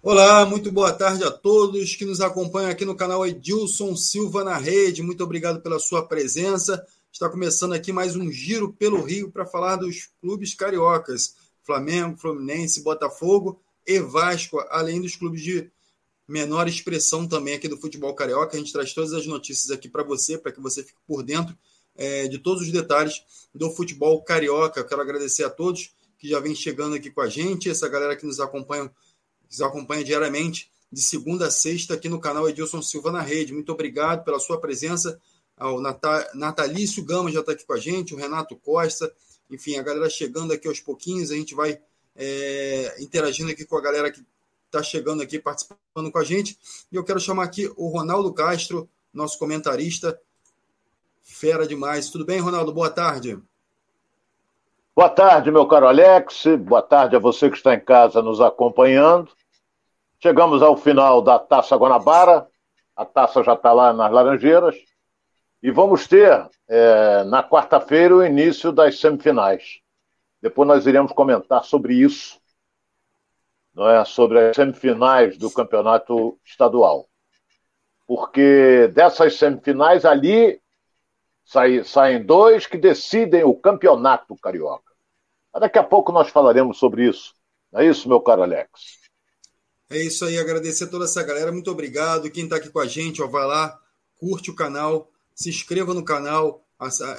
Olá, muito boa tarde a todos que nos acompanham aqui no canal Edilson Silva na Rede. Muito obrigado pela sua presença. Está começando aqui mais um giro pelo Rio para falar dos clubes cariocas: Flamengo, Fluminense, Botafogo e Vasco, além dos clubes de menor expressão também aqui do futebol carioca. A gente traz todas as notícias aqui para você, para que você fique por dentro é, de todos os detalhes do futebol carioca. Eu quero agradecer a todos que já vem chegando aqui com a gente, essa galera que nos acompanha nos acompanha diariamente, de segunda a sexta, aqui no canal Edilson Silva na Rede. Muito obrigado pela sua presença. O Natalício Gama já está aqui com a gente, o Renato Costa, enfim, a galera chegando aqui aos pouquinhos, a gente vai é, interagindo aqui com a galera que está chegando aqui, participando com a gente. E eu quero chamar aqui o Ronaldo Castro, nosso comentarista, fera demais. Tudo bem, Ronaldo? Boa tarde. Boa tarde, meu caro Alex. Boa tarde a você que está em casa nos acompanhando. Chegamos ao final da Taça Guanabara. A taça já está lá nas Laranjeiras. E vamos ter é, na quarta-feira o início das semifinais. Depois nós iremos comentar sobre isso, não é? sobre as semifinais do campeonato estadual. Porque dessas semifinais ali saem dois que decidem o campeonato carioca. Daqui a pouco nós falaremos sobre isso. Não é isso, meu caro Alex? É isso aí, agradecer a toda essa galera, muito obrigado. Quem está aqui com a gente, ó, vai lá, curte o canal, se inscreva no canal,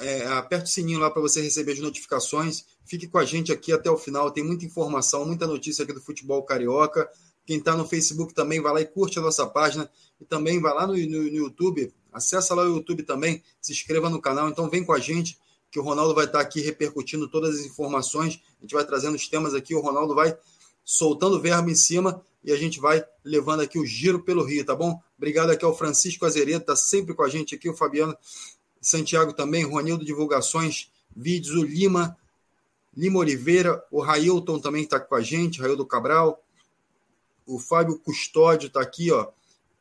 é, aperte o sininho lá para você receber as notificações. Fique com a gente aqui até o final, tem muita informação, muita notícia aqui do futebol carioca. Quem está no Facebook também vai lá e curte a nossa página. E também vai lá no, no, no YouTube, acessa lá o YouTube também, se inscreva no canal. Então vem com a gente, que o Ronaldo vai estar tá aqui repercutindo todas as informações. A gente vai trazendo os temas aqui, o Ronaldo vai soltando verbo em cima e a gente vai levando aqui o giro pelo Rio, tá bom? Obrigado aqui ao Francisco Azeredo, tá sempre com a gente aqui, o Fabiano Santiago também, Ronildo Divulgações, vídeos, o Lima, Lima Oliveira, o Railton também está com a gente, Railton Cabral, o Fábio Custódio está aqui, ó.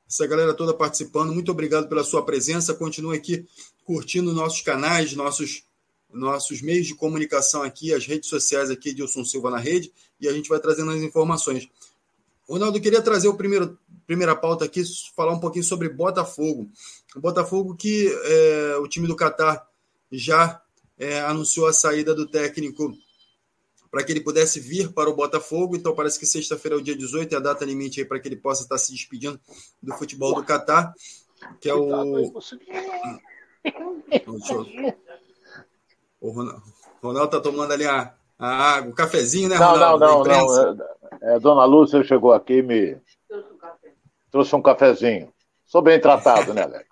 Essa galera toda participando, muito obrigado pela sua presença. Continue aqui curtindo nossos canais, nossos nossos meios de comunicação aqui, as redes sociais aqui de Wilson Silva na rede, e a gente vai trazendo as informações. Ronaldo, queria trazer o primeiro primeira pauta aqui, falar um pouquinho sobre Botafogo. O Botafogo que é, o time do Catar já é, anunciou a saída do técnico para que ele pudesse vir para o Botafogo. Então parece que sexta-feira é o dia 18, é a data limite para que ele possa estar se despedindo do futebol do Catar, que é o. O Ronaldo está tomando ali a, a água, o cafezinho, né, Ronaldo? Não, não, não. não. É, é, Dona Lúcia chegou aqui e me trouxe um cafezinho. Sou bem tratado, né, Alex?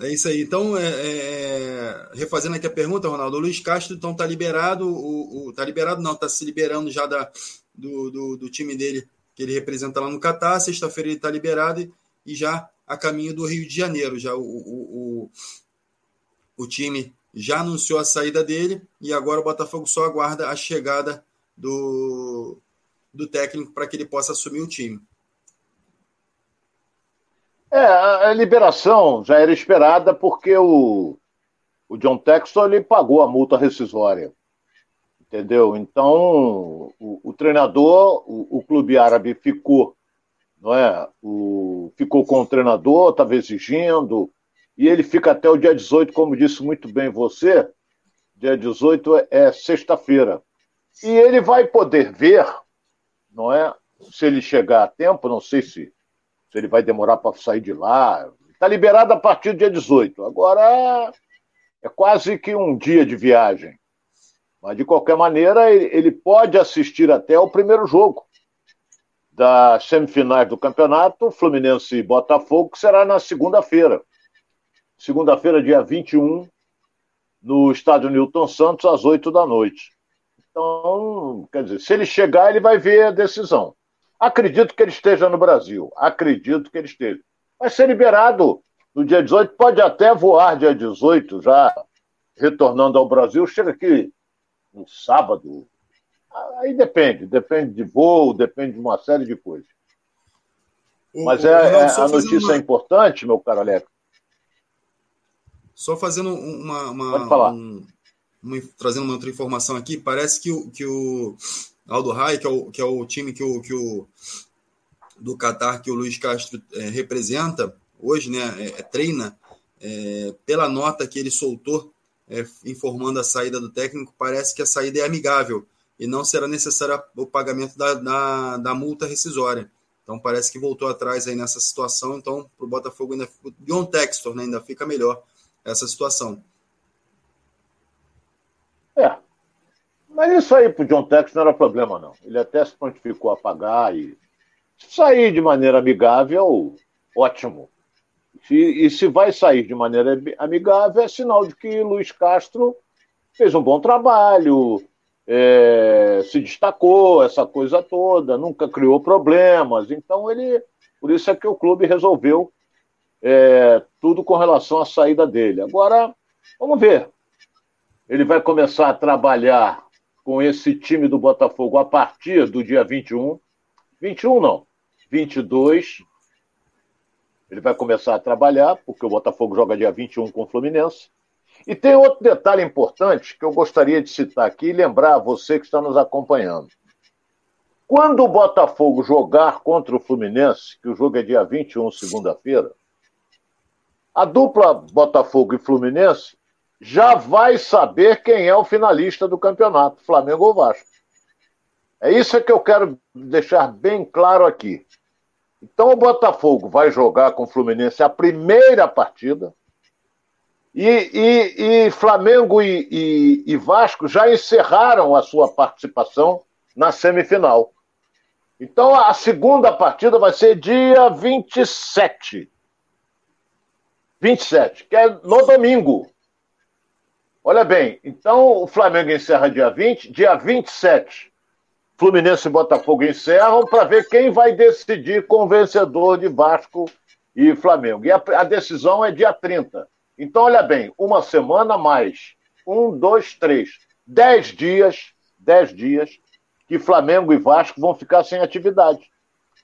É isso aí. Então, é, é, refazendo aqui a pergunta, Ronaldo, o Luiz Castro então está liberado, o, o, tá liberado não, está se liberando já da, do, do, do, time dele que ele representa lá no Catar. Sexta-feira ele está liberado e, e, já a caminho do Rio de Janeiro. Já o, o, o, time já anunciou a saída dele e agora o Botafogo só aguarda a chegada do, do técnico para que ele possa assumir o time. É, a liberação já era esperada porque o, o John Texton ele pagou a multa rescisória. Entendeu? Então, o, o treinador, o, o, clube árabe ficou, não é? O, ficou com o treinador, estava exigindo, e ele fica até o dia 18, como disse muito bem você, dia 18 é, é sexta-feira. E ele vai poder ver, não é? Se ele chegar a tempo, não sei se se ele vai demorar para sair de lá. Está liberado a partir do dia 18. Agora é quase que um dia de viagem. Mas, de qualquer maneira, ele pode assistir até o primeiro jogo das semifinais do campeonato, Fluminense e Botafogo, que será na segunda-feira. Segunda-feira, dia 21, no estádio Newton Santos, às 8 da noite. Então, quer dizer, se ele chegar, ele vai ver a decisão. Acredito que ele esteja no Brasil. Acredito que ele esteja. Vai ser liberado no dia 18, pode até voar dia 18, já retornando ao Brasil. Chega aqui no sábado. Aí depende, depende de voo, depende de uma série de coisas. Mas é, é a notícia uma... é importante, meu caro Alex. Só fazendo uma. uma Pode falar. Um, uma, trazendo uma outra informação aqui, parece que o, que o Aldo Rai, que é o, que é o time que o, que o do Qatar que o Luiz Castro é, representa hoje, né, é, é treina, é, pela nota que ele soltou é, informando a saída do técnico, parece que a saída é amigável e não será necessário o pagamento da, da, da multa rescisória. Então parece que voltou atrás aí nessa situação. Então, para o Botafogo ainda John Textor né, ainda fica melhor essa situação. É. Mas isso aí para o John Textor não era problema, não. Ele até se prontificou a pagar e sair de maneira amigável, ótimo. E, e se vai sair de maneira amigável, é sinal de que Luiz Castro fez um bom trabalho, é, se destacou, essa coisa toda, nunca criou problemas. Então ele, por isso é que o clube resolveu é, tudo com relação à saída dele. Agora, vamos ver. Ele vai começar a trabalhar com esse time do Botafogo a partir do dia 21. 21 não, 22. Ele vai começar a trabalhar, porque o Botafogo joga dia 21 com o Fluminense. E tem outro detalhe importante que eu gostaria de citar aqui e lembrar a você que está nos acompanhando. Quando o Botafogo jogar contra o Fluminense, que o jogo é dia 21, segunda-feira, a dupla Botafogo e Fluminense já vai saber quem é o finalista do campeonato, Flamengo ou Vasco. É isso que eu quero deixar bem claro aqui. Então o Botafogo vai jogar com o Fluminense a primeira partida. E, e, e Flamengo e, e, Vasco já encerraram a sua participação na semifinal. Então a segunda partida vai ser dia 27. 27, que é no domingo. Olha bem, então o Flamengo encerra dia 20, dia 27 Fluminense e Botafogo encerram para ver quem vai decidir com o vencedor de Vasco e Flamengo. E a, a, decisão é dia 30. Então, olha bem, uma semana mais. Um, dois, três. Dez dias, dez dias que Flamengo e Vasco vão ficar sem atividade.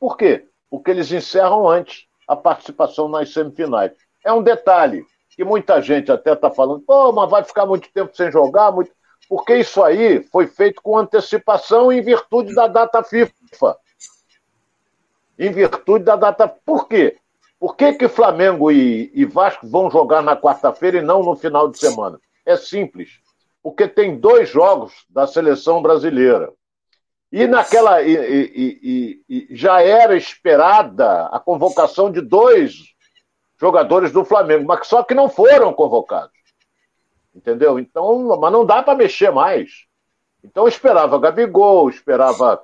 Por quê? Porque eles encerram antes a participação nas semifinais. É um detalhe que muita gente até está falando, pô, mas vai ficar muito tempo sem jogar, muito porque isso aí foi feito com antecipação em virtude da data FIFA. Em virtude da data. Por quê? Por que, que Flamengo e, e Vasco vão jogar na quarta-feira e não no final de semana? É simples. Porque tem dois jogos da seleção brasileira. E naquela. E, e, e, já era esperada a convocação de dois jogadores do Flamengo, mas só que não foram convocados. Entendeu? Então, mas não dá para mexer mais. Então esperava Gabigol, esperava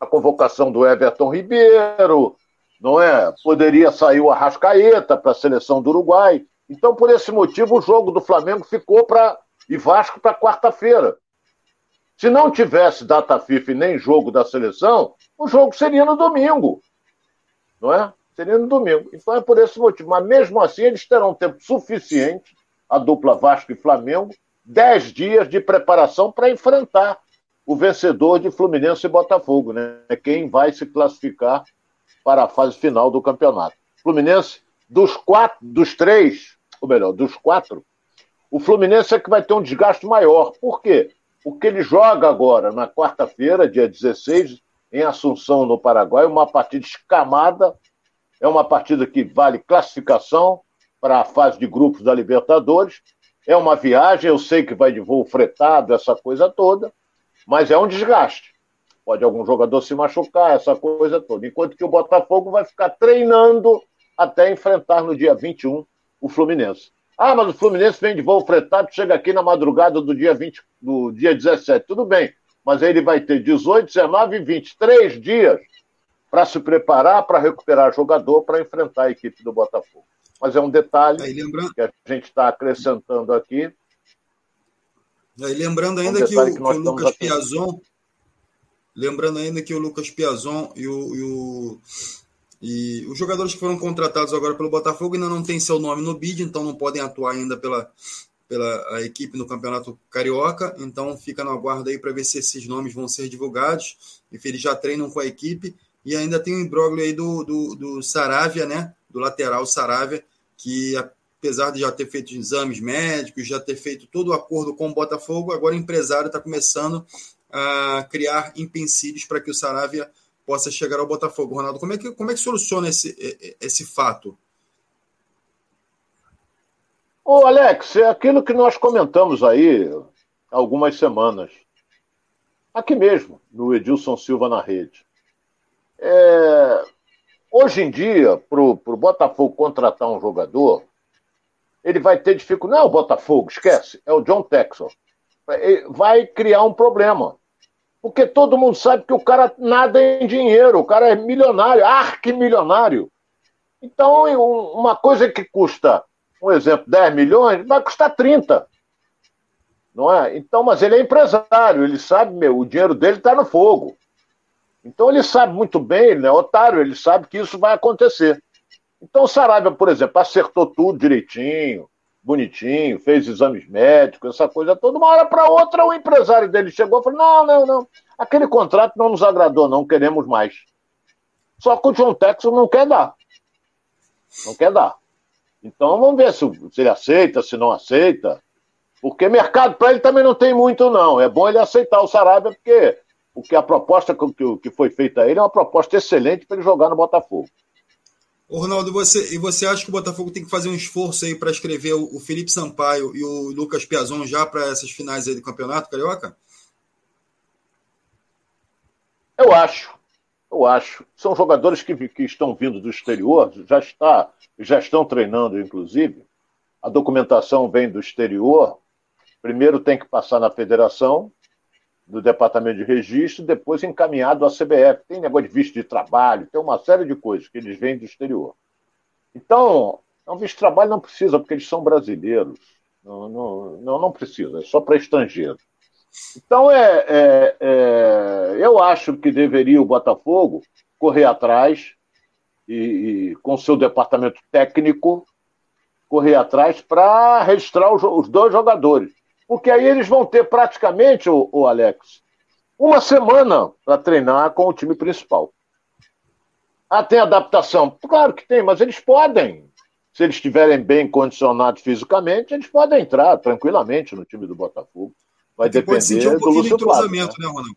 a convocação do Everton Ribeiro, não é? Poderia sair o Arrascaeta para a seleção do Uruguai. Então, por esse motivo, o jogo do Flamengo ficou para e Vasco para quarta-feira. Se não tivesse data FIFA nem jogo da seleção, o jogo seria no domingo. Não é? Seria no domingo. Então é por esse motivo. Mas mesmo assim, eles terão tempo suficiente a dupla Vasco e Flamengo, dez dias de preparação para enfrentar o vencedor de Fluminense e Botafogo, né? Quem vai se classificar para a fase final do campeonato. Fluminense, dos quatro, dos três, ou melhor, dos quatro, o Fluminense é que vai ter um desgaste maior. Por quê? Porque ele joga agora, na quarta-feira, dia 16, em Assunção, no Paraguai, uma partida escamada. É uma partida que vale classificação, para a fase de grupos da Libertadores. É uma viagem, eu sei que vai de voo fretado, essa coisa toda, mas é um desgaste. Pode algum jogador se machucar, essa coisa toda. Enquanto que o Botafogo vai ficar treinando até enfrentar no dia 21 o Fluminense. Ah, mas o Fluminense vem de voo fretado, chega aqui na madrugada do dia 20, do dia 17. Tudo bem, mas aí ele vai ter 18, 19 e 20, três dias para se preparar, para recuperar jogador, para enfrentar a equipe do Botafogo mas é um detalhe Aí, lembrando... que a gente está acrescentando aqui. Aí, lembrando ainda é um que, o, que, que o Lucas Piazon, lembrando ainda que o Lucas Piazon e o, e o e os jogadores que foram contratados agora pelo Botafogo ainda não tem seu nome no bid, então não podem atuar ainda pela, pela equipe no Campeonato Carioca. Então fica no aguardo aí para ver se esses nomes vão ser divulgados. Enfim, eles já treinam com a equipe. E ainda tem o imbróglio aí do, do, do Saravia, né? Do lateral Saravia, que apesar de já ter feito exames médicos, já ter feito todo o acordo com o Botafogo, agora o empresário está começando a criar empecilhos para que o Saravia possa chegar ao Botafogo. Ronaldo, como é que, como é que soluciona esse, esse fato? Ô, Alex, é aquilo que nós comentamos aí algumas semanas. Aqui mesmo, no Edilson Silva na rede. É, hoje em dia, para o Botafogo contratar um jogador, ele vai ter dificuldade. Não é o Botafogo, esquece, é o John Texel. Vai criar um problema. Porque todo mundo sabe que o cara nada em dinheiro, o cara é milionário, arquimilionário. Então, uma coisa que custa um exemplo, 10 milhões, vai custar 30. Não é? Então, mas ele é empresário, ele sabe, meu, o dinheiro dele está no fogo. Então ele sabe muito bem, ele não é otário, ele sabe que isso vai acontecer. Então o Saraiva, por exemplo, acertou tudo direitinho, bonitinho, fez exames médicos, essa coisa toda. Uma hora para outra, o empresário dele chegou e falou: não, não, não, aquele contrato não nos agradou, não queremos mais. Só que o John Texas não quer dar. Não quer dar. Então vamos ver se, se ele aceita, se não aceita. Porque mercado para ele também não tem muito, não. É bom ele aceitar o Sarabia, porque, porque a proposta que, que foi feita a ele é uma proposta excelente para ele jogar no Botafogo. Ô Ronaldo, você, e você acha que o Botafogo tem que fazer um esforço aí para escrever o, o, Felipe Sampaio e o Lucas Piazon já para essas finais aí do Campeonato Carioca? Eu acho. Eu acho. São jogadores que, que estão vindo do exterior, já, está, já estão treinando, inclusive. A documentação vem do exterior. Primeiro tem que passar na federação, no departamento de registro, depois encaminhado à CBF. Tem negócio de visto de trabalho, tem uma série de coisas que eles vêm do exterior. Então, um visto de trabalho não precisa, porque eles são brasileiros. Não, não, não, não precisa, é só para estrangeiro. Então, é, é, é, eu acho que deveria o Botafogo correr atrás e, e com seu departamento técnico correr atrás para registrar os, os, dois jogadores. Porque aí eles vão ter praticamente, o, o Alex, uma semana para treinar com o time principal. Ah, tem adaptação? Claro que tem, mas eles podem. Se eles estiverem bem condicionados fisicamente, eles podem entrar tranquilamente no time do Botafogo. Vai Porque depender um do Lúcio Flávio. Né? né, Ronaldo?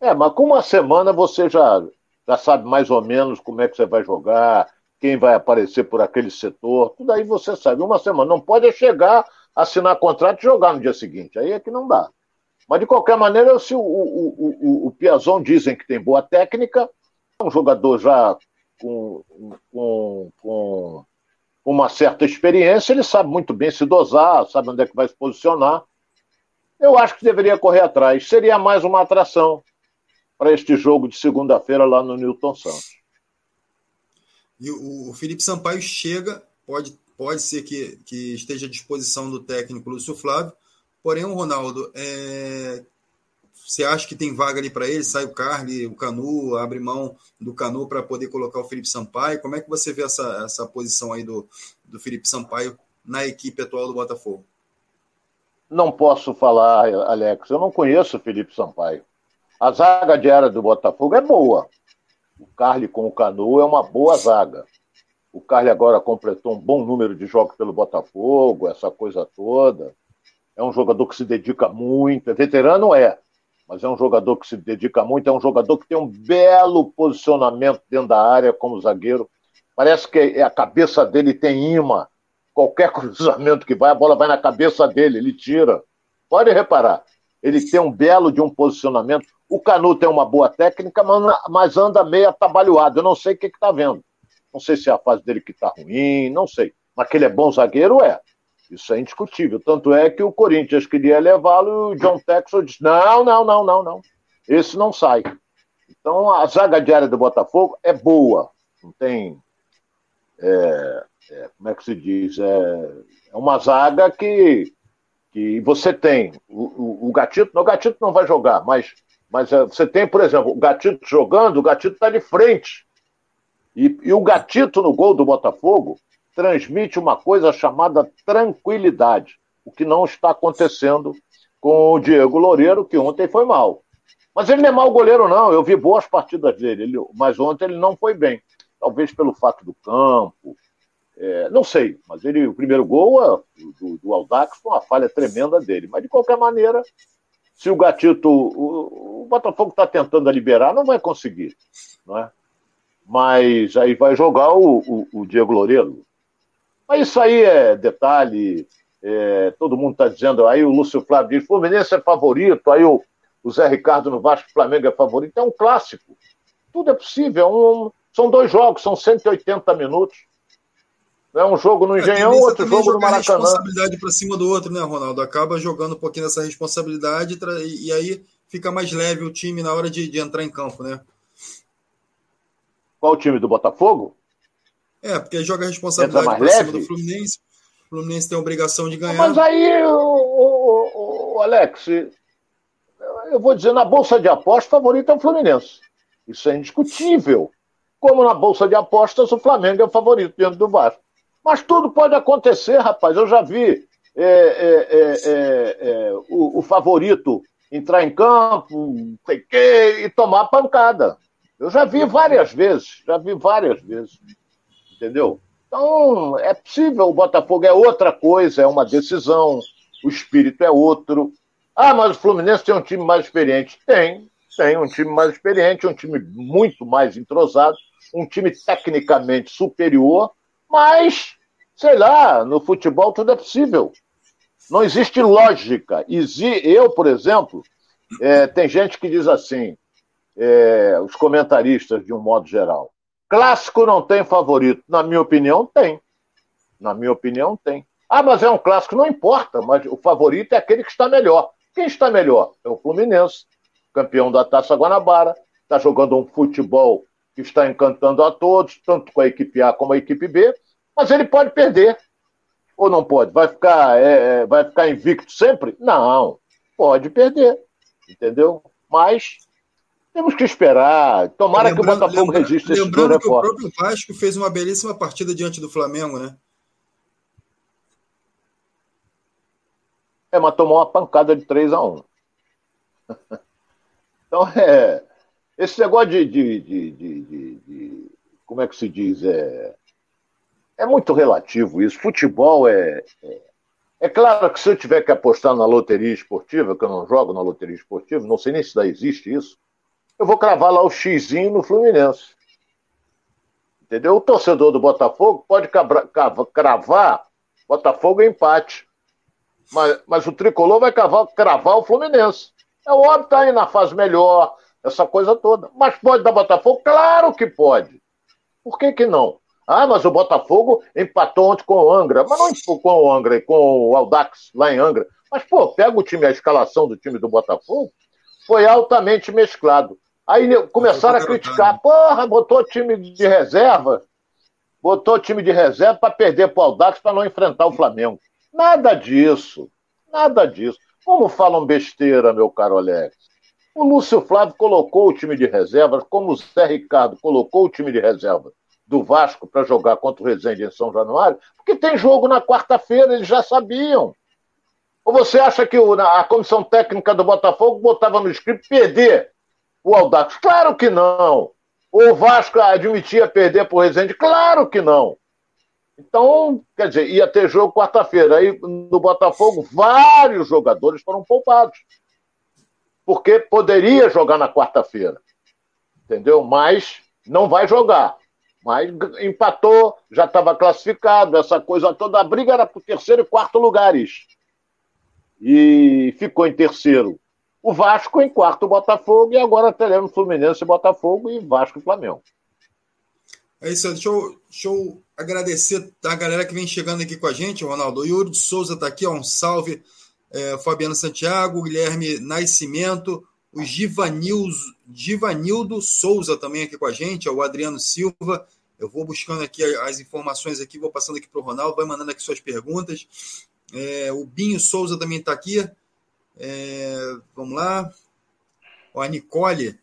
É, mas com uma semana você já, já sabe mais ou menos como é que você vai jogar, quem vai aparecer por aquele setor, tudo aí você sabe. Uma semana. Não pode chegar, assinar contrato e jogar no dia seguinte. Aí é que não dá. Mas, de qualquer maneira, se o, o, o, o Piazon dizem que tem boa técnica, é um jogador já com, com, com uma certa experiência, ele sabe muito bem se dosar, sabe onde é que vai se posicionar eu acho que deveria correr atrás. Seria mais uma atração para este jogo de segunda-feira lá no Newton Santos. E o, Felipe Sampaio chega, pode, pode ser que, que esteja à disposição do técnico Lúcio Flávio, porém o Ronaldo, é, você acha que tem vaga ali para ele? Sai o Carly, o Canu, abre mão do Canu para poder colocar o Felipe Sampaio. Como é que você vê essa, essa posição aí do, do Felipe Sampaio na equipe atual do Botafogo? Não posso falar, Alex. Eu não conheço o Felipe Sampaio. A zaga diária do Botafogo é boa. O Carly com o Canu é uma boa zaga. O Carly agora completou um bom número de jogos pelo Botafogo, essa coisa toda. É um jogador que se dedica muito. É veterano, é. Mas é um jogador que se dedica muito. É um jogador que tem um belo posicionamento dentro da área como zagueiro. Parece que a cabeça dele tem imã Qualquer cruzamento que vai, a bola vai na cabeça dele, ele tira. Pode reparar. Ele tem um belo de um posicionamento. O Canu tem uma boa técnica, mas anda meio atabalhoado. Eu não sei o que está vendo. Não sei se é a fase dele que está ruim, não sei. Mas que ele é bom zagueiro, é. Isso é indiscutível. Tanto é que o Corinthians queria levá-lo e o John Texel disse: não, não, não, não, não. Esse não sai. Então a zaga diária do Botafogo é boa. Não tem. É, é, como é que se diz? É, é uma zaga que, que você tem. O, o, o Gatito, não, o Gatito não vai jogar, mas, mas é, você tem, por exemplo, o Gatito jogando, o Gatito está de frente. E, e o Gatito no gol do Botafogo transmite uma coisa chamada tranquilidade, o que não está acontecendo com o Diego Loureiro, que ontem foi mal. Mas ele não é mau goleiro, não. Eu vi boas partidas dele, ele, mas ontem ele não foi bem. Talvez pelo fato do campo, é, não sei, mas ele, o primeiro gol do, do Aldax foi uma falha tremenda dele. Mas, de qualquer maneira, se o Gatito. O, o Botafogo está tentando liberar, não vai conseguir. Não é? Mas aí vai jogar o, o, o Diego Loureiro. Mas isso aí é detalhe. É, todo mundo está dizendo, aí o Lúcio Flávio diz, Fluminense é favorito, aí o, o Zé Ricardo no Vasco Flamengo é favorito. É um clássico. Tudo é possível. É um, são dois jogos, são 180 minutos. É um jogo no é, Engenhão, outro jogo no Maracanã. responsabilidade para cima do outro, né, Ronaldo? Acaba jogando um pouquinho dessa responsabilidade e, e aí fica mais leve o time na hora de, de entrar em campo, né? Qual o time do Botafogo? É, porque joga a responsabilidade para cima do Fluminense. O Fluminense tem a obrigação de ganhar. Mas aí, o, Alex, eu vou dizer, na Bolsa de Apostas, o favorito é o Fluminense. Isso é indiscutível. Como na Bolsa de Apostas, o Flamengo é o favorito dentro do Vasco. Mas tudo pode acontecer, rapaz. Eu já vi é, é, é, é, é o, o, favorito entrar em campo sei que, e tomar pancada. Eu já vi várias vezes, já vi várias vezes. Entendeu? Então, é possível, o Botafogo é outra coisa, é uma decisão, o espírito é outro. Ah, mas o Fluminense tem um time mais experiente. Tem, tem um time mais experiente, um time muito mais entrosado, um time tecnicamente superior, mas, sei lá, no futebol tudo é possível. Não existe lógica. Eu, por exemplo, é, tem gente que diz assim, é, os comentaristas de um modo geral, clássico não tem favorito. Na minha opinião, tem. Na minha opinião, tem. Ah, mas é um clássico, não importa, mas o favorito é aquele que está melhor. Quem está melhor? É o Fluminense, campeão da Taça Guanabara, está jogando um futebol que está encantando a todos, tanto com a equipe A como a equipe B, mas ele pode perder. Ou não pode? Vai ficar, é, é, vai ficar invicto sempre? Não, pode perder. Entendeu? Mas temos que esperar. Tomara lembrando, que o Botafogo lembra, resista esse Lembrando que o próprio Vasco fez uma belíssima partida diante do Flamengo, né? É, mas tomou uma pancada de 3 a 1 Então, é. Esse negócio de, de, de, de, Como é que se diz? É, é muito relativo isso. Futebol é, é. É claro que se eu tiver que apostar na loteria esportiva, que eu não jogo na loteria esportiva, não sei nem se daí existe isso, eu vou cravar lá o xizinho no Fluminense. Entendeu? O torcedor do Botafogo pode cravar Botafogo empate. Mas, mas o tricolor vai cravar, o Fluminense. É óbvio que tá aí na fase melhor, essa coisa toda. Mas pode dar Botafogo? Claro que pode. Por que, que não? Ah, mas o Botafogo empatou ontem com o Angra. Mas não com o Angra, com o Aldax lá em Angra. Mas, pô, pega o time, a escalação do time do Botafogo, foi altamente mesclado. Aí começaram a criticar. Porra, botou time de reserva. Botou time de reserva para perder para o Aldax para não enfrentar o Flamengo. Nada disso. Nada disso. Como falam besteira, meu caro Alex? O Lúcio Flávio colocou o time de reserva, como o Zé Ricardo colocou o time de reserva do Vasco para jogar contra o Resende em São Januário, porque tem jogo na quarta-feira, eles já sabiam. Ou você acha que a comissão técnica do Botafogo botava no script perder o Aldax? Claro que não. O Vasco admitia perder para o Resende? Claro que não. Então, quer dizer, ia ter jogo quarta-feira. Aí no Botafogo, vários jogadores foram poupados. Porque poderia jogar na quarta-feira. Entendeu? Mas não vai jogar. Mas empatou, já estava classificado, essa coisa toda. A briga era para o terceiro e quarto lugares. E ficou em terceiro o Vasco, em quarto o Botafogo, e agora teremos Fluminense, Botafogo e Vasco e Flamengo. É isso, deixa eu, deixa eu agradecer a galera que vem chegando aqui com a gente, Ronaldo. O Yuri de Souza está aqui, ó, um salve. É, Fabiano Santiago, Guilherme Nascimento, o Givanildo Souza também aqui com a gente, ó, o Adriano Silva. Eu vou buscando aqui as informações aqui, vou passando aqui para o Ronaldo, vai mandando aqui suas perguntas. É, o Binho Souza também está aqui. É, vamos lá. Ó, a Nicole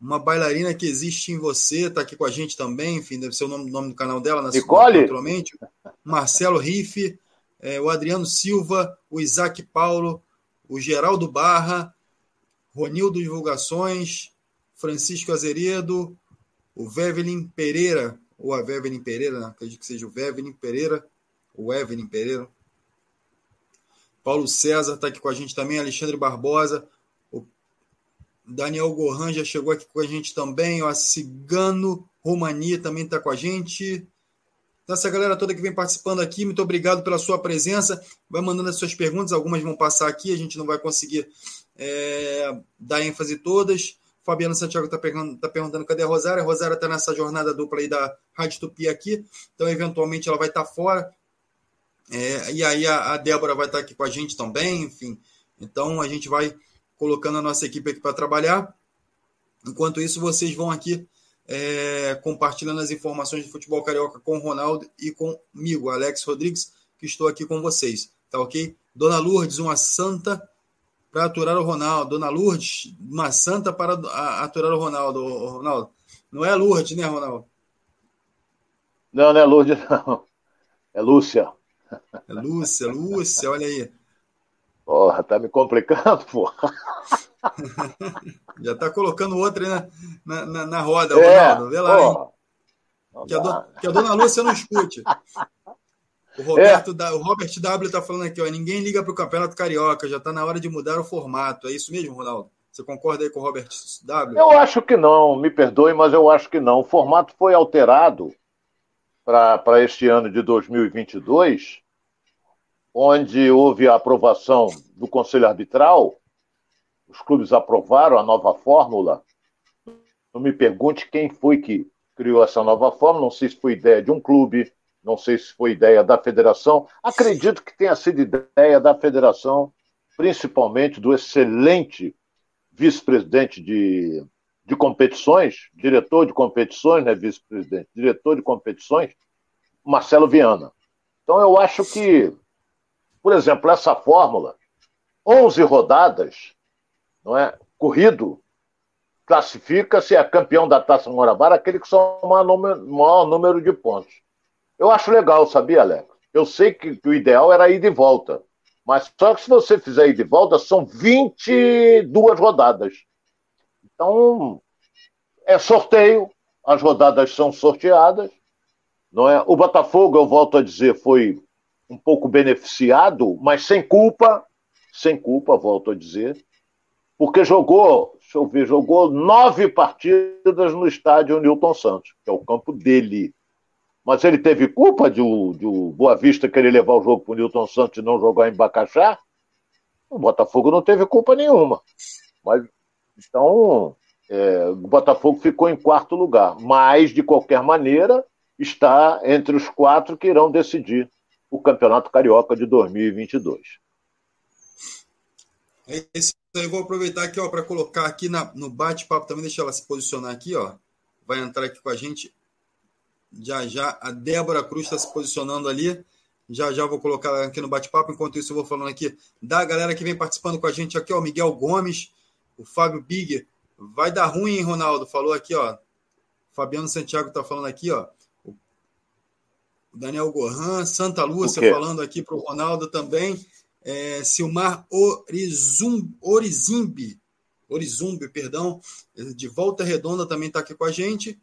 uma bailarina que existe em você, está aqui com a gente também, enfim, deve ser o nome, nome do canal dela, na Nicole? naturalmente. Marcelo Riff, é, o Adriano Silva, o Isaac Paulo, o Geraldo Barra, Ronildo Divulgações, Francisco Azeredo, o Vevelin Pereira, ou a Vevelin Pereira, né? acredito que seja o Vevelin Pereira, o Evelyn Pereira. Paulo César está aqui com a gente também, Alexandre Barbosa, o Daniel Gohan já chegou aqui com a gente também, o Cigano Romani também está com a gente. Então, essa galera toda que vem participando aqui, muito obrigado pela sua presença. Vai mandando as suas perguntas, algumas vão passar aqui, a gente não vai conseguir é, dar ênfase todas. Fabiano Santiago está perguntando, tá perguntando cadê a Rosária. A Rosária está nessa jornada dupla aí da Rádio Tupi aqui, então eventualmente ela vai estar tá fora. É, e aí a, a Débora vai estar aqui com a gente também, enfim. Então a gente vai colocando a nossa equipe aqui para trabalhar. Enquanto isso, vocês vão aqui é, compartilhando as informações de futebol carioca com o Ronaldo e comigo, Alex Rodrigues, que estou aqui com vocês. Tá ok? Dona Lourdes, uma santa para aturar o Ronaldo. Dona Lourdes, uma santa para aturar o Ronaldo. O Ronaldo. Não é Lourdes, né, Ronaldo? Não, não é Lourdes, não. É Lúcia. É Lúcia, Lúcia, olha aí. Porra, tá me complicando, porra. Já tá colocando outra aí na, na, na roda, é, Ronaldo. Vê lá, hein? Que a, do, que a, dona Lúcia não escute. O, Roberto, é. o Robert W tá falando aqui, ó. Ninguém liga pro Campeonato Carioca, já tá na hora de mudar o formato. É isso mesmo, Ronaldo? Você concorda aí com o Robert W? Eu acho que não, me perdoe, mas eu acho que não. O formato foi alterado para este ano de 2022 onde houve a aprovação do Conselho Arbitral, os clubes aprovaram a nova fórmula. Não me pergunte quem foi que criou essa nova fórmula, não sei se foi ideia de um clube, não sei se foi ideia da federação. Acredito que tenha sido ideia da federação, principalmente do excelente vice-presidente de, de competições, diretor de competições, né, vice-presidente, diretor de competições, Marcelo Viana. Então eu acho que por exemplo, essa fórmula, 11 rodadas, não é? Corrido classifica-se a campeão da Taça Morabara aquele que soma o maior número de pontos. Eu acho legal, sabia, Alex? Eu sei que, que, o ideal era ir de volta. Mas só que se você fizer ir de volta, são 22 rodadas. Então, é sorteio, as rodadas são sorteadas. Não é? O Botafogo, eu volto a dizer, foi um pouco beneficiado, mas sem culpa, sem culpa, volto a dizer, porque jogou, deixa eu ver, jogou nove partidas no estádio Newton Santos, que é o campo dele. Mas ele teve culpa de o, de o Boa Vista querer levar o jogo para o Newton Santos e não jogar em Bacaxá? O Botafogo não teve culpa nenhuma. Mas, então, é, o Botafogo ficou em quarto lugar. Mas, de qualquer maneira, está entre os quatro que irão decidir o Campeonato Carioca de 2022. É isso vou aproveitar aqui para colocar aqui na, no bate-papo também, deixa ela se posicionar aqui, ó. Vai entrar aqui com a gente já já. A Débora Cruz está se posicionando ali. Já já vou colocar aqui no bate-papo. Enquanto isso, eu vou falando aqui da galera que vem participando com a gente aqui, ó. Miguel Gomes, o Fábio Big. Vai dar ruim, hein, Ronaldo? Falou aqui, ó. Fabiano Santiago está falando aqui, ó. Daniel Gohan, Santa Lúcia falando aqui para o Ronaldo também. É, Silmar Orizum, Orizimbi, Orizumbi, perdão, de Volta Redonda também está aqui com a gente.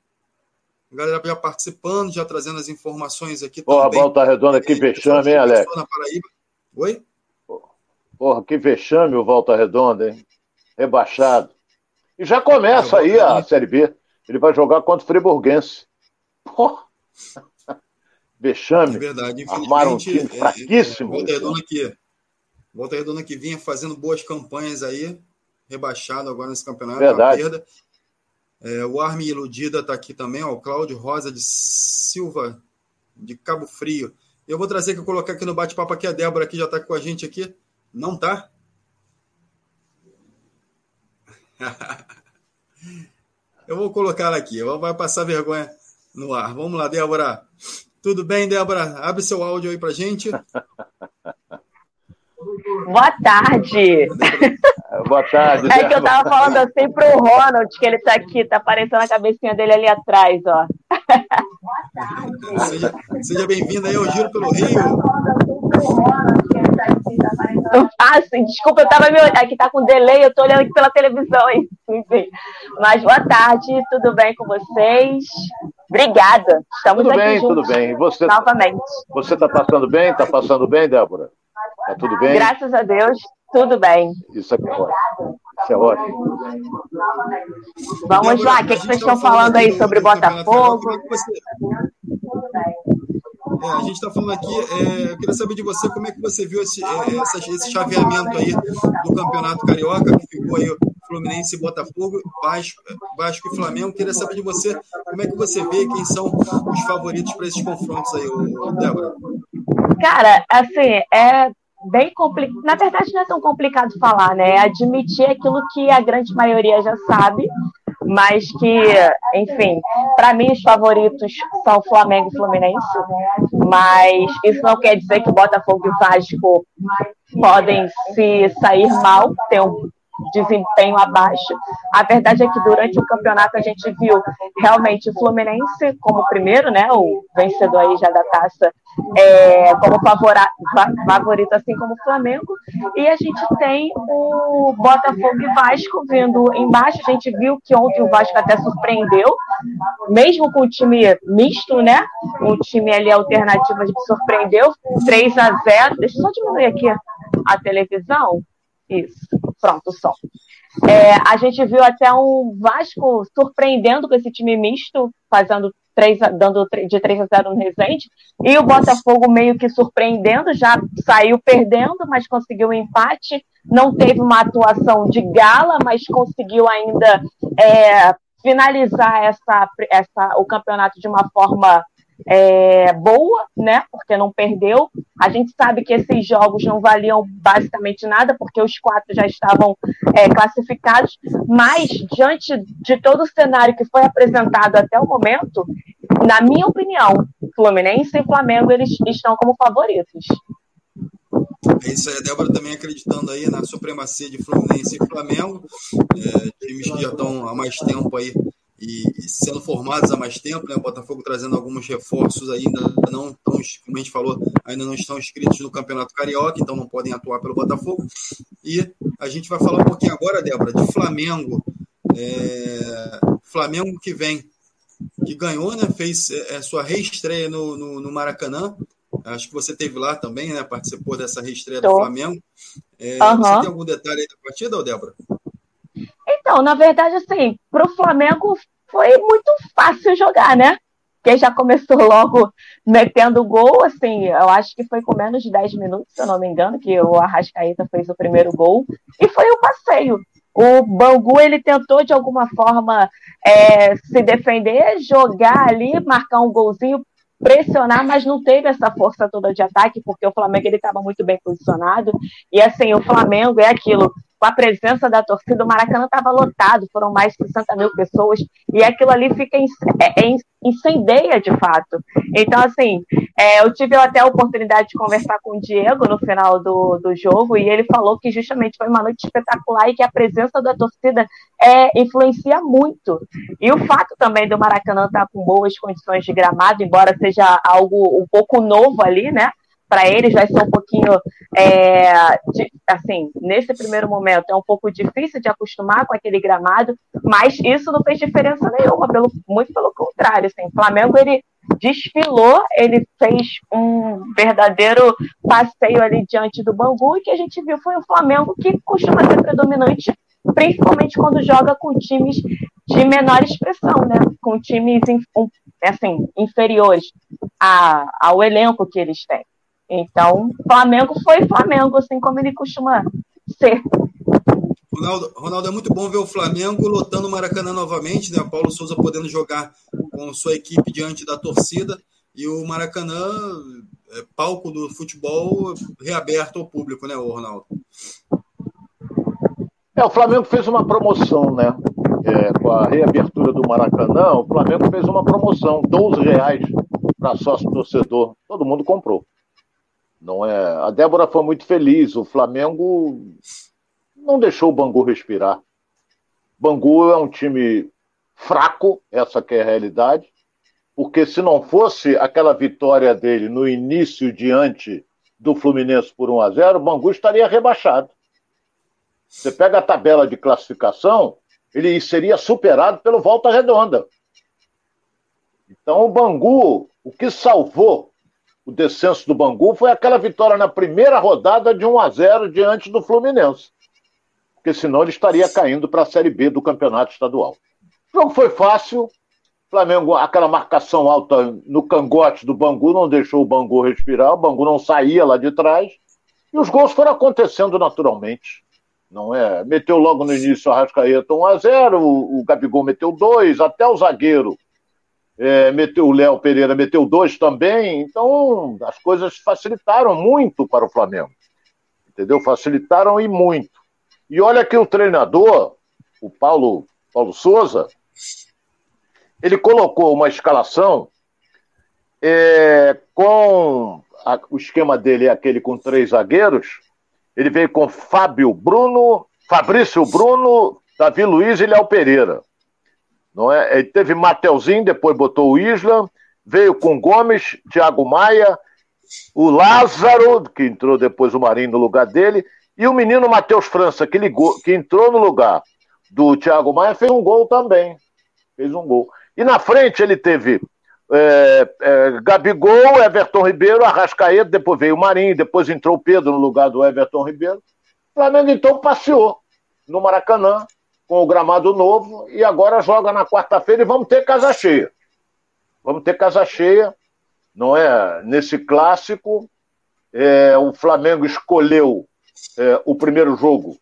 A galera já participando, já trazendo as informações aqui Porra, também. Volta Redonda, que vexame, hein, Alex? Oi? Porra, que vexame o Volta Redonda, hein? Rebaixado. E já começa é, aí a Série B. Ele vai jogar contra o Friburguense. Porra. Vexame. É verdade. Armaram um time é, é, fraquíssimo. É, Volta Redonda que, Volta Redonda que vinha fazendo boas campanhas aí, rebaixado agora nesse campeonato. Verdade. Perda. É, o Arme Iludida está aqui também, ó, o Cláudio Rosa de Silva, de Cabo Frio. Eu vou trazer que eu colocar aqui no bate-papo aqui, a Débora aqui já está com a gente aqui. Não tá? eu vou colocar ela aqui, vai passar vergonha no ar. Vamos lá, Débora. Tudo bem, Débora? Abre seu áudio aí pra gente. Boa tarde. Boa tarde. É que eu tava falando assim pro Ronald, que ele tá aqui, tá aparecendo a cabecinha dele ali atrás, ó. Boa tarde. Seja, seja bem-vindo aí ao Giro pelo Rio. Ah, sim, desculpa, eu tava me aqui tá com delay, eu tô olhando aqui pela televisão, enfim. Mas boa tarde, tudo bem com vocês? Obrigada. Estamos tudo aqui bem, juntos tudo bem. Você, novamente. Você está passando bem? Está passando bem, Débora? Tá tudo bem? Graças a Deus, tudo bem. Isso aqui é ótimo. Isso é ótimo. Vamos lá, o que, que vocês estão falando aí sobre Botafogo? É, a gente está falando aqui, é, eu queria saber de você como é que você viu esse, é, essa, esse chaveamento aí do Campeonato Carioca, que ficou aí Fluminense, Botafogo, Vasco, Vasco e Flamengo. Queria saber de você como é que você vê quem são os favoritos para esses confrontos aí, Débora. Cara, assim, é bem complicado. Na verdade, não é tão complicado falar, né? É admitir aquilo que a grande maioria já sabe, mas que, enfim, para mim os favoritos são Flamengo e Fluminense, mas isso não quer dizer que Botafogo e Vasco podem se sair mal, um desempenho abaixo. A verdade é que durante o campeonato a gente viu realmente o Fluminense como primeiro, né, o vencedor aí já da taça, é, como favorito, assim como o Flamengo, e a gente tem o Botafogo e Vasco vindo embaixo. A gente viu que ontem o Vasco até surpreendeu, mesmo com o time misto, né? Um time ali alternativo, a gente surpreendeu, 3 a 0 Deixa eu só diminuir aqui a televisão. Isso, pronto, som. É, a gente viu até um Vasco surpreendendo com esse time misto, fazendo 3, dando de 3 a 0 no Resende, e o Botafogo meio que surpreendendo, já saiu perdendo, mas conseguiu um empate, não teve uma atuação de gala, mas conseguiu ainda é, finalizar essa, essa, o campeonato de uma forma é, boa, né? Porque não perdeu. A gente sabe que esses jogos não valiam basicamente nada, porque os quatro já estavam é, classificados. Mas, diante de todo o cenário que foi apresentado até o momento, na minha opinião, Fluminense e Flamengo eles estão como favoritos. É isso aí, a Débora também acreditando aí na supremacia de Fluminense e Flamengo, é, times que já estão há mais tempo aí e, sendo formados há mais tempo, né? O Botafogo trazendo alguns reforços ainda não estão, como a gente falou, ainda não estão inscritos no Campeonato Carioca, então não podem atuar pelo Botafogo. E a gente vai falar um pouquinho agora, Débora, de Flamengo. É, Flamengo que vem, que ganhou, né? Fez é, sua reestreia no, no, no, Maracanã. Acho que você teve lá também, né? Participou dessa reestreia Tô. do Flamengo. É, uhum. Você tem algum detalhe aí da partida, Débora? Então, na verdade, assim, para o Flamengo foi muito fácil jogar, né? Porque já começou logo metendo gol, assim, eu acho que foi com menos de 10 minutos, se eu não me engano, que o Arrascaeta fez o primeiro gol, e foi o um passeio. O Bangu, ele tentou, de alguma forma, é, se defender, jogar ali, marcar um golzinho, pressionar, mas não teve essa força toda de ataque, porque o Flamengo ele estava muito bem posicionado. E assim, o Flamengo é aquilo, com a presença da torcida, o Maracanã estava lotado, foram mais de 60 mil pessoas, e aquilo ali fica é, é, incendeia de fato. Então, assim, é, eu tive até a oportunidade de conversar com o Diego no final do, do jogo, e ele falou que justamente foi uma noite espetacular e que a presença da torcida é, influencia muito. E o fato também do Maracanã estar com boas condições de gramado, embora seja algo um pouco novo ali, né? Para eles vai ser um pouquinho, é, de, assim, nesse primeiro momento é um pouco difícil de acostumar com aquele gramado, mas isso não fez diferença nenhuma, pelo, muito pelo contrário, assim, o Flamengo ele desfilou, ele fez um verdadeiro passeio ali diante do Bangu e que a gente viu foi o Flamengo que costuma ser predominante, principalmente quando joga com times de menor expressão, né? Com times assim, inferiores a, ao elenco que eles têm. Então, Flamengo foi Flamengo, assim como ele costuma ser. Ronaldo, Ronaldo, é muito bom ver o Flamengo lotando o Maracanã novamente, né? O Paulo Souza podendo jogar com sua equipe diante da torcida e o Maracanã, é, palco do futebol, reaberto ao público, né, Ronaldo? É, o Flamengo fez uma promoção, né? É, com a reabertura do Maracanã, o Flamengo fez uma promoção, 12 reais para sócio torcedor. Todo mundo comprou. Não é. A Débora foi muito feliz. O Flamengo não deixou o Bangu respirar. Bangu é um time fraco, essa que é a realidade, porque se não fosse aquela vitória dele no início diante do Fluminense por 1 a 0, o Bangu estaria rebaixado. Você pega a tabela de classificação, ele seria superado pelo Volta Redonda. Então o Bangu, o que salvou o descenso do Bangu foi aquela vitória na primeira rodada de 1 a 0 diante do Fluminense. Porque senão ele estaria caindo para a Série B do Campeonato Estadual. O jogo foi fácil. Flamengo, aquela marcação alta no cangote do Bangu não deixou o Bangu respirar, o Bangu não saía lá de trás. E os gols foram acontecendo naturalmente. Não é? Meteu logo no início a Rascaeta 1 a 0 o, o Gabigol meteu dois, até o zagueiro é, meteu o Léo Pereira, meteu dois também. Então, as coisas facilitaram muito para o Flamengo. Entendeu? Facilitaram e muito. E olha que o treinador, o Paulo, Paulo Souza, ele colocou uma escalação é, com a, o esquema dele é aquele com três zagueiros. Ele veio com Fábio Bruno, Fabrício Bruno, Davi Luiz e Léo Pereira. Não é? Ele teve Mateuzinho, depois botou o Isla, veio com Gomes, Thiago Maia, o Lázaro, que entrou depois o Marinho no lugar dele, e o menino Matheus França, que, ligou, que entrou no lugar do Thiago Maia, fez um gol também. Fez um gol. E na frente ele teve é, é, Gabigol, Everton Ribeiro, Arrascaeta, depois veio o Marinho, depois entrou o Pedro no lugar do Everton Ribeiro. O Flamengo então passeou no Maracanã, com o gramado novo e agora joga na quarta-feira e vamos ter casa cheia. Vamos ter casa cheia, não é? Nesse clássico, é, o Flamengo escolheu é, o primeiro jogo,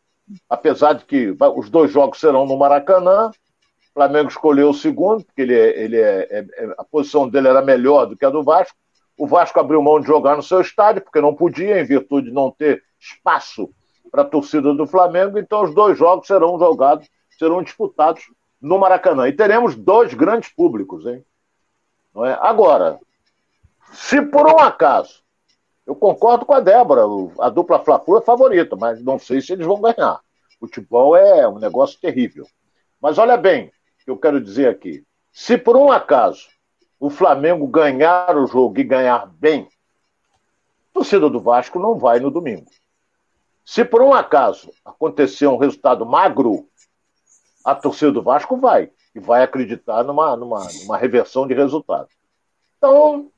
apesar de que os dois jogos serão no Maracanã. O Flamengo escolheu o segundo, porque ele, é, ele é, é, é, a posição dele era melhor do que a do Vasco. O Vasco abriu mão de jogar no seu estádio, porque não podia, em virtude de não ter espaço para a torcida do Flamengo, então os dois jogos serão jogados, serão disputados no Maracanã. E teremos dois grandes públicos, hein? Não é? Agora, se por um acaso, eu concordo com a Débora, a dupla fla é favorita, mas não sei se eles vão ganhar. Futebol é um negócio terrível. Mas olha bem, o que eu quero dizer aqui. Se por um acaso o Flamengo ganhar o jogo e ganhar bem, a torcida do Vasco não vai no domingo. Se por um acaso acontecer um resultado magro, a torcida do Vasco vai. E vai acreditar numa, numa, numa reversão de resultado. Então,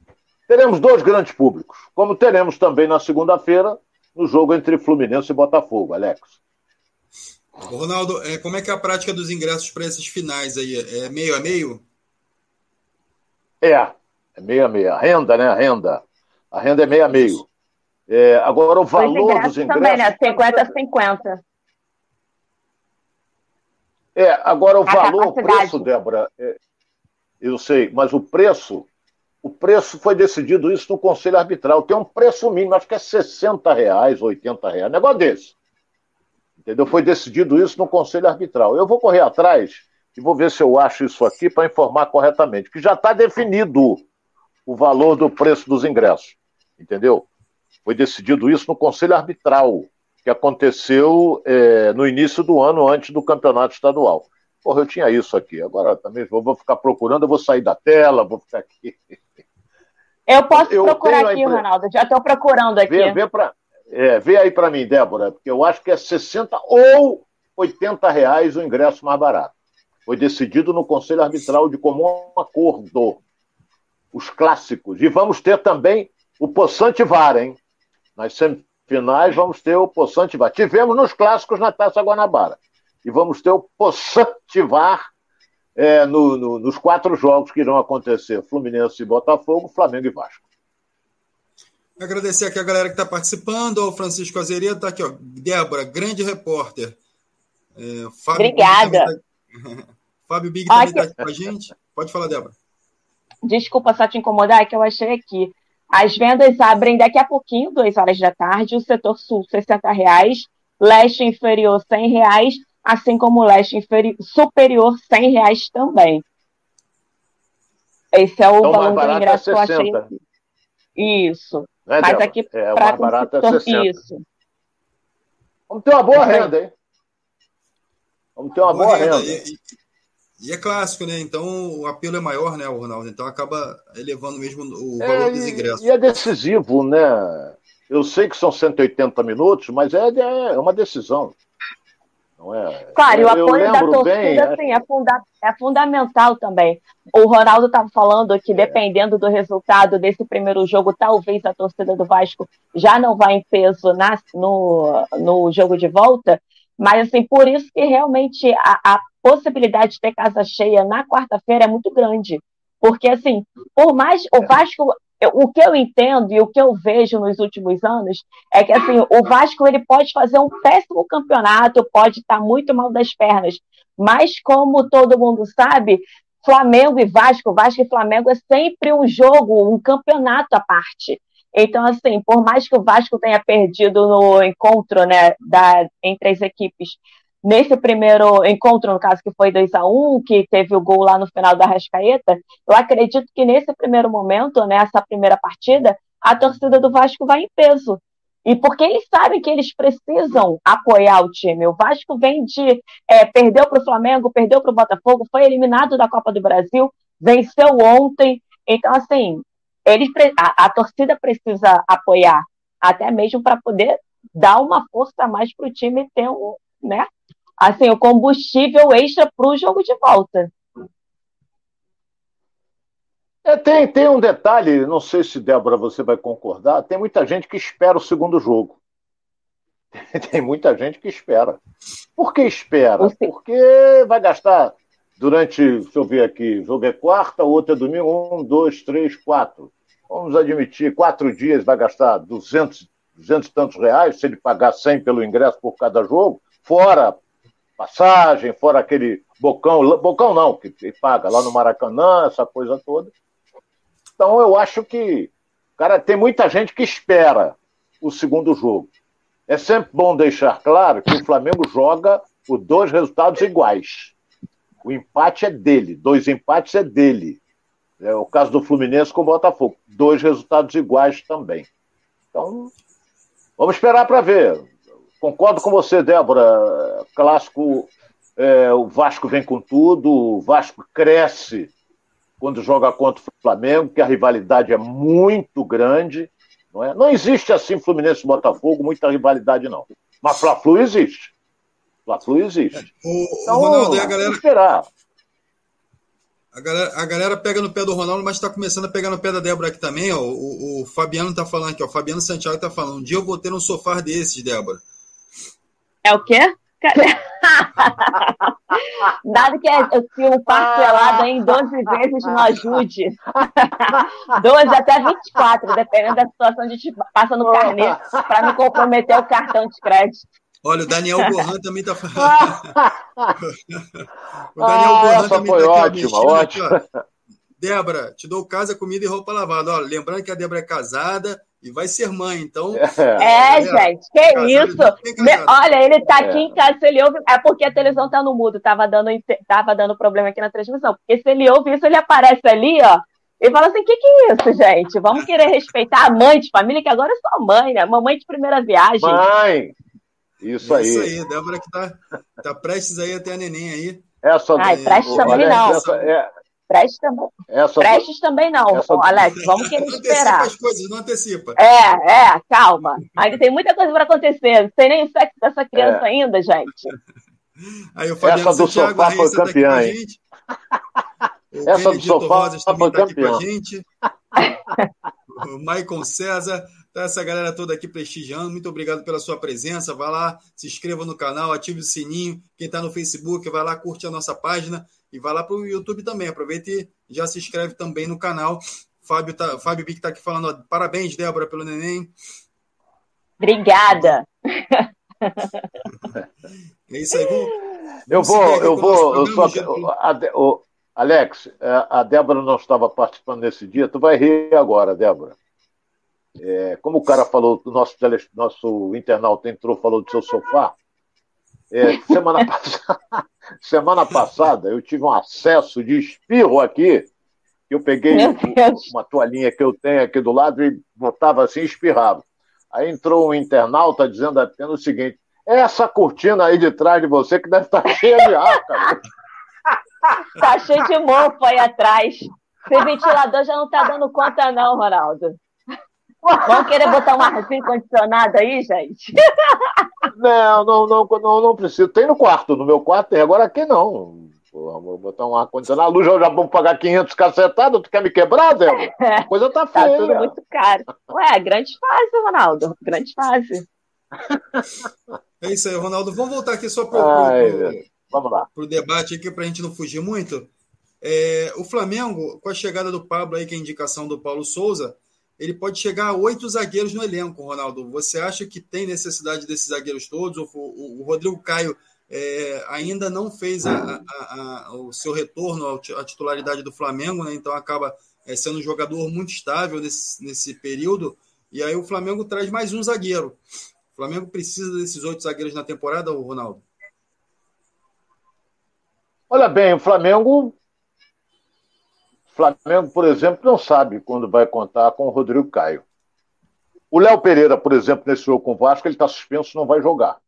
teremos dois grandes públicos, como teremos também na segunda-feira, no jogo entre Fluminense e Botafogo, Alex. Ronaldo, é, como é que é a prática dos ingressos para esses finais aí? É meio a meio? É, é meio a meio. A renda, né? A renda. A renda é meio a meio. É, agora, o valor dos ingressos. Também, né? 50 a 50. É, agora o a valor, o preço, Débora, é, eu sei, mas o preço, o preço foi decidido isso no Conselho Arbitral. Tem um preço mínimo, acho que é 60 reais, 80 reais, negócio desse. Entendeu? Foi decidido isso no Conselho Arbitral. Eu vou correr atrás e vou ver se eu acho isso aqui para informar corretamente, que já está definido o valor do preço dos ingressos. Entendeu? Foi decidido isso no Conselho Arbitral, que aconteceu é, no início do ano, antes do campeonato estadual. Porra, eu tinha isso aqui. Agora também vou, vou ficar procurando, eu vou sair da tela, vou ficar aqui. Eu posso eu procurar aqui, impre... Ronaldo. Já estou procurando aqui. Vê, vê, pra... é, vê aí para mim, Débora, porque eu acho que é 60 ou 80 reais o ingresso mais barato. Foi decidido no Conselho Arbitral de comum acordo. Os clássicos. E vamos ter também o Poçante Vara, hein? Nas semifinais vamos ter o Poçantivar. Tivemos nos clássicos na Taça Guanabara. E vamos ter o Poçantivar é, no, no, nos quatro jogos que irão acontecer: Fluminense e Botafogo, Flamengo e Vasco. Agradecer aqui a galera que está participando. O Francisco Azeredo está aqui, ó. Débora, grande repórter. É, Fábio Obrigada. Tá... Fábio Big também está aqui com a gente. Pode falar, Débora. Desculpa só te incomodar, é que eu achei aqui. As vendas abrem daqui a pouquinho, 2 horas da tarde, o setor sul, 60 reais, leste inferior, 100 reais, assim como o leste inferior, superior, 100 reais também. Esse é o então, valor do ingresso é que eu achei. Isso. É, Mas aqui é, para o setor, é isso. Vamos ter uma boa renda, hein? Vamos ter uma boa, boa renda. renda. E, e é clássico, né? Então o apelo é maior, né, o Ronaldo? Então acaba elevando mesmo o é, valor é, dos ingressos. E é decisivo, né? Eu sei que são 180 minutos, mas é, é uma decisão. Não é? Claro, e o apoio da torcida bem, assim, é, funda é fundamental também. O Ronaldo estava falando que, é. dependendo do resultado desse primeiro jogo, talvez a torcida do Vasco já não vá em peso na, no, no jogo de volta. Mas, assim, por isso que realmente a, a possibilidade de ter casa cheia na quarta-feira é muito grande. Porque, assim, por mais o Vasco o que eu entendo e o que eu vejo nos últimos anos é que assim o Vasco ele pode fazer um péssimo campeonato, pode estar muito mal das pernas, mas como todo mundo sabe, Flamengo e Vasco, Vasco e Flamengo é sempre um jogo, um campeonato à parte. Então, assim, por mais que o Vasco tenha perdido no encontro né, da, entre as equipes nesse primeiro encontro, no caso que foi 2 a 1 um, que teve o gol lá no final da Rascaeta, eu acredito que nesse primeiro momento, nessa né, primeira partida, a torcida do Vasco vai em peso. E porque eles sabem que eles precisam apoiar o time. O Vasco vem de. É, perdeu para o Flamengo, perdeu para o Botafogo, foi eliminado da Copa do Brasil, venceu ontem. Então, assim, eles, a, a torcida precisa apoiar, até mesmo para poder dar uma força a mais para o time ter um, né, assim, o combustível extra para o jogo de volta. É, tem, tem um detalhe, não sei se, Débora, você vai concordar, tem muita gente que espera o segundo jogo. Tem muita gente que espera. Por que espera? Porque vai gastar durante, deixa eu ver aqui, o jogo é quarta, outro é domingo, um, dois, três, quatro. Vamos admitir, quatro dias vai gastar 200, 200 e tantos reais, se ele pagar 100 pelo ingresso por cada jogo, fora passagem, fora aquele bocão, bocão não, que paga lá no Maracanã, essa coisa toda. Então eu acho que, cara, tem muita gente que espera o segundo jogo. É sempre bom deixar claro que o Flamengo joga por dois resultados iguais. O empate é dele, dois empates é dele. É o caso do Fluminense com o Botafogo. Dois resultados iguais também. Então, vamos esperar para ver. Concordo com você, Débora. Clássico, é, o Vasco vem com tudo, o Vasco cresce quando joga contra o Flamengo, que a rivalidade é muito grande. Não, é? não existe assim Fluminense e Botafogo, muita rivalidade, não. Mas Fla-Flu existe. Fla-Flu existe. O, então, o Ronaldo, a galera... esperar. A galera, a galera pega no pé do Ronaldo, mas está começando a pegar no pé da Débora aqui também. Ó. O, o Fabiano está falando aqui, ó. O Fabiano Santiago está falando. Um dia eu vou ter um sofá desses, Débora. É o quê? Dado que eu tinha um parcelado em 12 vezes no ajude. 12 até 24, dependendo da situação, a gente passa no carnê para não comprometer o cartão de crédito. Olha, o Daniel Gohan também está falando. o Daniel ah, Gohan também está aqui. Ótima, ótima. Débora, te dou casa, comida e roupa lavada. Olha, lembrando que a Débora é casada, e vai ser mãe, então. É, é gente, que isso? Olha, ele tá aqui é. em casa, se ele ouve. É porque a televisão tá no mudo, tava dando, tava dando problema aqui na transmissão. Porque se ele ouve isso, ele aparece ali, ó. E fala assim: o que, que é isso, gente? Vamos querer respeitar a mãe de família, que agora é sua mãe, né? Mamãe de primeira viagem. Mãe! Isso aí. Isso aí, Débora que tá, tá prestes aí até a neném aí. Essa, Ai, prestes também não. Essa, é, Prestes também. Essa Prestes também não, essa... Alex. Vamos querer esperar. Não antecipa as coisas, não antecipa. É, é, calma. Ainda tem muita coisa para acontecer. Não sei nem o sexo dessa criança é. ainda, gente. Aí o Fabiano essa do Santiago, sofá foi tá campeã, hein? essa do sofá Rosas foi tá campeã. com a gente. o Maicon César. Tá essa galera toda aqui prestigiando. Muito obrigado pela sua presença. Vai lá, se inscreva no canal, ative o sininho. Quem está no Facebook, vai lá, curte a nossa página e vai lá para o YouTube também. Aproveita e já se inscreve também no canal. Fábio, tá, Fábio Bic está aqui falando, ó, parabéns, Débora, pelo neném. Obrigada. É isso aí. Vamos, eu vou, eu vou. Eu só, a, o, Alex, é, a Débora não estava participando nesse dia. Tu vai rir agora, Débora. É, como o cara falou, o nosso, tele, nosso internauta entrou, falou do seu sofá. É, semana, passada, semana passada eu tive um acesso de espirro aqui. Eu peguei uma toalhinha que eu tenho aqui do lado e botava assim e espirrava. Aí entrou um internauta dizendo apenas o seguinte: é essa cortina aí de trás de você que deve estar cheia de ar, cara. Tá cheio de mofo aí atrás. Esse ventilador já não tá dando conta, não, Ronaldo. Vamos querer botar um arzinho condicionado aí, gente? Não, não, não, não, não preciso. Tem no quarto, no meu quarto tem, agora aqui não. Porra, vou botar um ar-condicionado, a luz já vou pagar 500 cacetadas, tu quer me quebrar, Zé? A coisa tá feia. Tá tudo muito caro. Ué, grande fase, Ronaldo, grande fase. É isso aí, Ronaldo. Vamos voltar aqui só para o debate aqui, para a gente não fugir muito. É, o Flamengo, com a chegada do Pablo aí, que é a indicação do Paulo Souza, ele pode chegar a oito zagueiros no elenco, Ronaldo. Você acha que tem necessidade desses zagueiros todos? O, Rodrigo Caio é, ainda não fez a, a, a, o seu retorno à titularidade do Flamengo, né? então acaba é, sendo um jogador muito estável nesse, nesse período. E aí o Flamengo traz mais um zagueiro. O Flamengo precisa desses oito zagueiros na temporada, Ronaldo? Olha bem, o Flamengo. Flamengo, por exemplo, não sabe quando vai contar com o Rodrigo Caio. O Léo Pereira, por exemplo, nesse jogo com o Vasco, ele está suspenso, não vai jogar.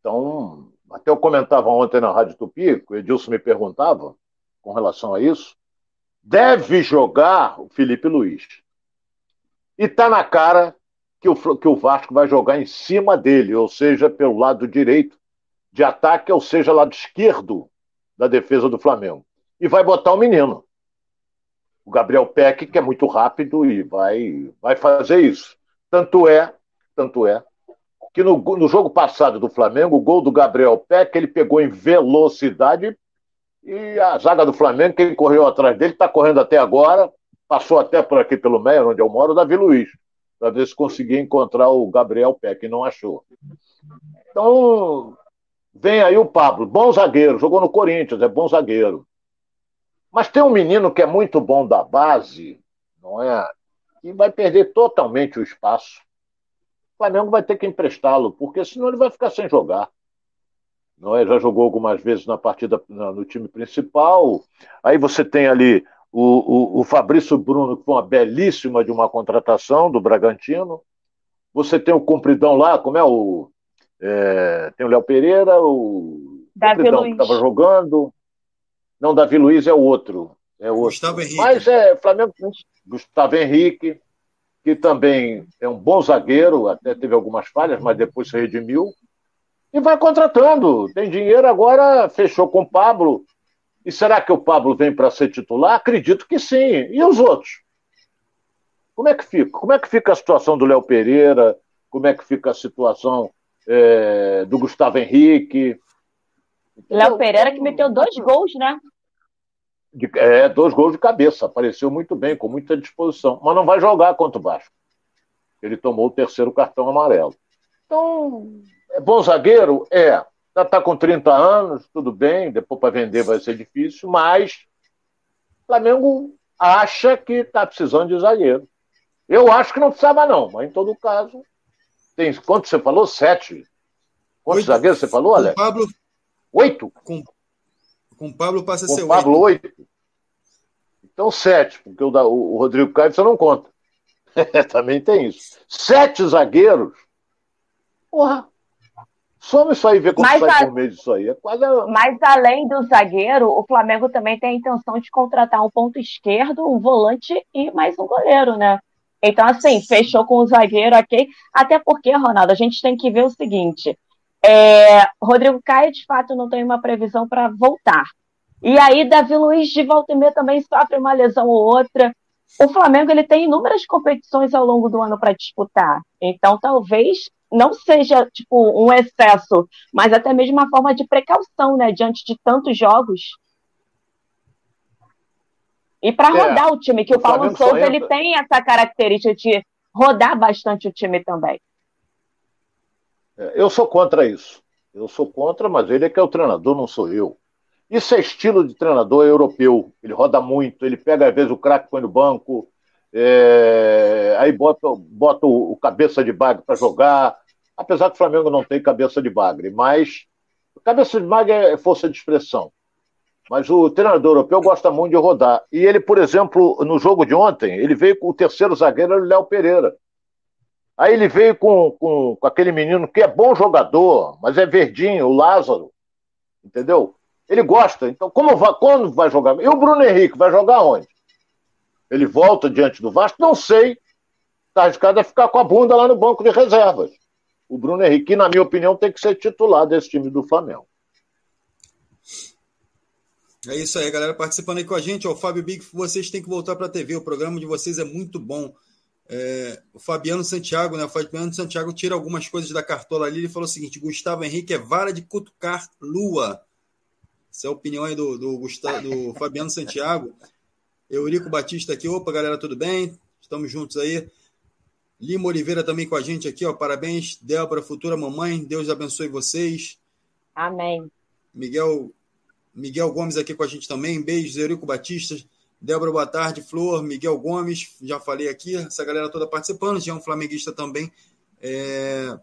Então, até eu comentava ontem na Rádio Tupi, o Edilson me perguntava com relação a isso. Deve jogar o Felipe Luiz. E está na cara que o, que o Vasco vai jogar em cima dele, ou seja, pelo lado direito de ataque, ou seja, lado esquerdo da defesa do Flamengo. E vai botar o menino. O Gabriel Peck, que é muito rápido e vai, vai fazer isso. Tanto é, tanto é, que no, no jogo passado do Flamengo, o gol do Gabriel Peck, ele pegou em velocidade e a zaga do Flamengo, quem correu atrás dele, está correndo até agora, passou até por aqui pelo meio, onde eu moro, o Davi Luiz, para ver se conseguia encontrar o Gabriel Peck, e não achou. Então, vem aí o Pablo, bom zagueiro, jogou no Corinthians, é bom zagueiro. Mas tem um menino que é muito bom da base, não é? E vai perder totalmente o espaço Flamengo vai ter que emprestá-lo, porque senão ele vai ficar sem jogar. Não é? Já jogou algumas vezes na partida no time principal. Aí você tem ali o, o, o Fabrício Bruno, que foi uma belíssima de uma contratação do Bragantino. Você tem o Cumpridão lá, como é o. É, tem o Léo Pereira, o Davi Cumpridão Luiz. que estava jogando. Não, Davi Luiz é o outro. É o outro. Gustavo Henrique. Mas é Flamengo. Gustavo Henrique que também é um bom zagueiro, até teve algumas falhas, mas depois se redimiu. E vai contratando. Tem dinheiro agora, fechou com o Pablo. E será que o Pablo vem para ser titular? Acredito que sim. E os outros? Como é que fica? Como é que fica a situação do Léo Pereira? Como é que fica a situação é, do Gustavo Henrique? Léo Pereira que meteu dois gols, né? De, é, dois gols de cabeça, apareceu muito bem, com muita disposição, mas não vai jogar contra o Vasco. Ele tomou o terceiro cartão amarelo. Então, é bom zagueiro? É. Já está com 30 anos, tudo bem, depois para vender vai ser difícil, mas o Flamengo acha que está precisando de zagueiro. Eu acho que não precisava, não, mas em todo caso, tem quanto você falou? Sete. Quantos Oito. zagueiros você falou, Alex? Pablo. Oito? Com com o Pablo passa a Com ser Pablo, oito. Então, sete, porque o, da, o Rodrigo Caio você não conta. Também tem isso. Sete zagueiros. Porra. Soma isso aí, ver como mas sai a... por meio disso aí. É quase... Mas além do zagueiro, o Flamengo também tem a intenção de contratar um ponto esquerdo, um volante e mais um goleiro, né? Então, assim, fechou com o zagueiro aqui. Até porque, Ronaldo, a gente tem que ver o seguinte: é, Rodrigo Caio, de fato, não tem uma previsão para voltar. E aí, Davi Luiz, de volta meia, também sofre uma lesão ou outra. O Flamengo ele tem inúmeras competições ao longo do ano para disputar. Então, talvez não seja tipo um excesso, mas até mesmo uma forma de precaução, né, diante de tantos jogos. E para é, rodar o time, que o, o Paulo Souza ele tem essa característica de rodar bastante o time também. Eu sou contra isso. Eu sou contra, mas ele é que é o treinador, não sou eu. Isso é estilo de treinador europeu. Ele roda muito, ele pega às vezes o craque põe no banco, é... aí bota, bota o, o cabeça de bagre para jogar. Apesar que o Flamengo não tem cabeça de bagre, mas cabeça de bagre é força de expressão. Mas o treinador europeu gosta muito de rodar. E ele, por exemplo, no jogo de ontem, ele veio com o terceiro zagueiro, o Léo Pereira. Aí ele veio com, com, com, aquele menino que é bom jogador, mas é verdinho, o Lázaro. Entendeu? Ele gosta. Então, como vai, quando vai jogar? E o Bruno Henrique vai jogar onde? Ele volta diante do Vasco? Não sei. Está arriscado a ficar com a bunda lá no banco de reservas. o Bruno Henrique, que, na minha opinião, tem que ser titular desse time do Flamengo. É isso aí, galera, participando aí com a gente. O Fábio Big, vocês têm que voltar para a TV. O programa de vocês é muito bom. É, o Fabiano Santiago, né? O Fabiano Santiago tira algumas coisas da cartola ali. Ele falou o seguinte: Gustavo Henrique é vara de cutucar lua. Essa é a opinião aí do, do, Gustavo, do Fabiano Santiago. Eurico Batista aqui. Opa, galera, tudo bem? Estamos juntos aí. Lima Oliveira também com a gente aqui, ó. Parabéns, Débora, futura mamãe. Deus abençoe vocês. Amém. Miguel Miguel Gomes aqui com a gente também. Beijos, Eurico Batista. Débora, boa tarde. Flor, Miguel Gomes, já falei aqui. Essa galera toda participando. Já é um flamenguista também. É...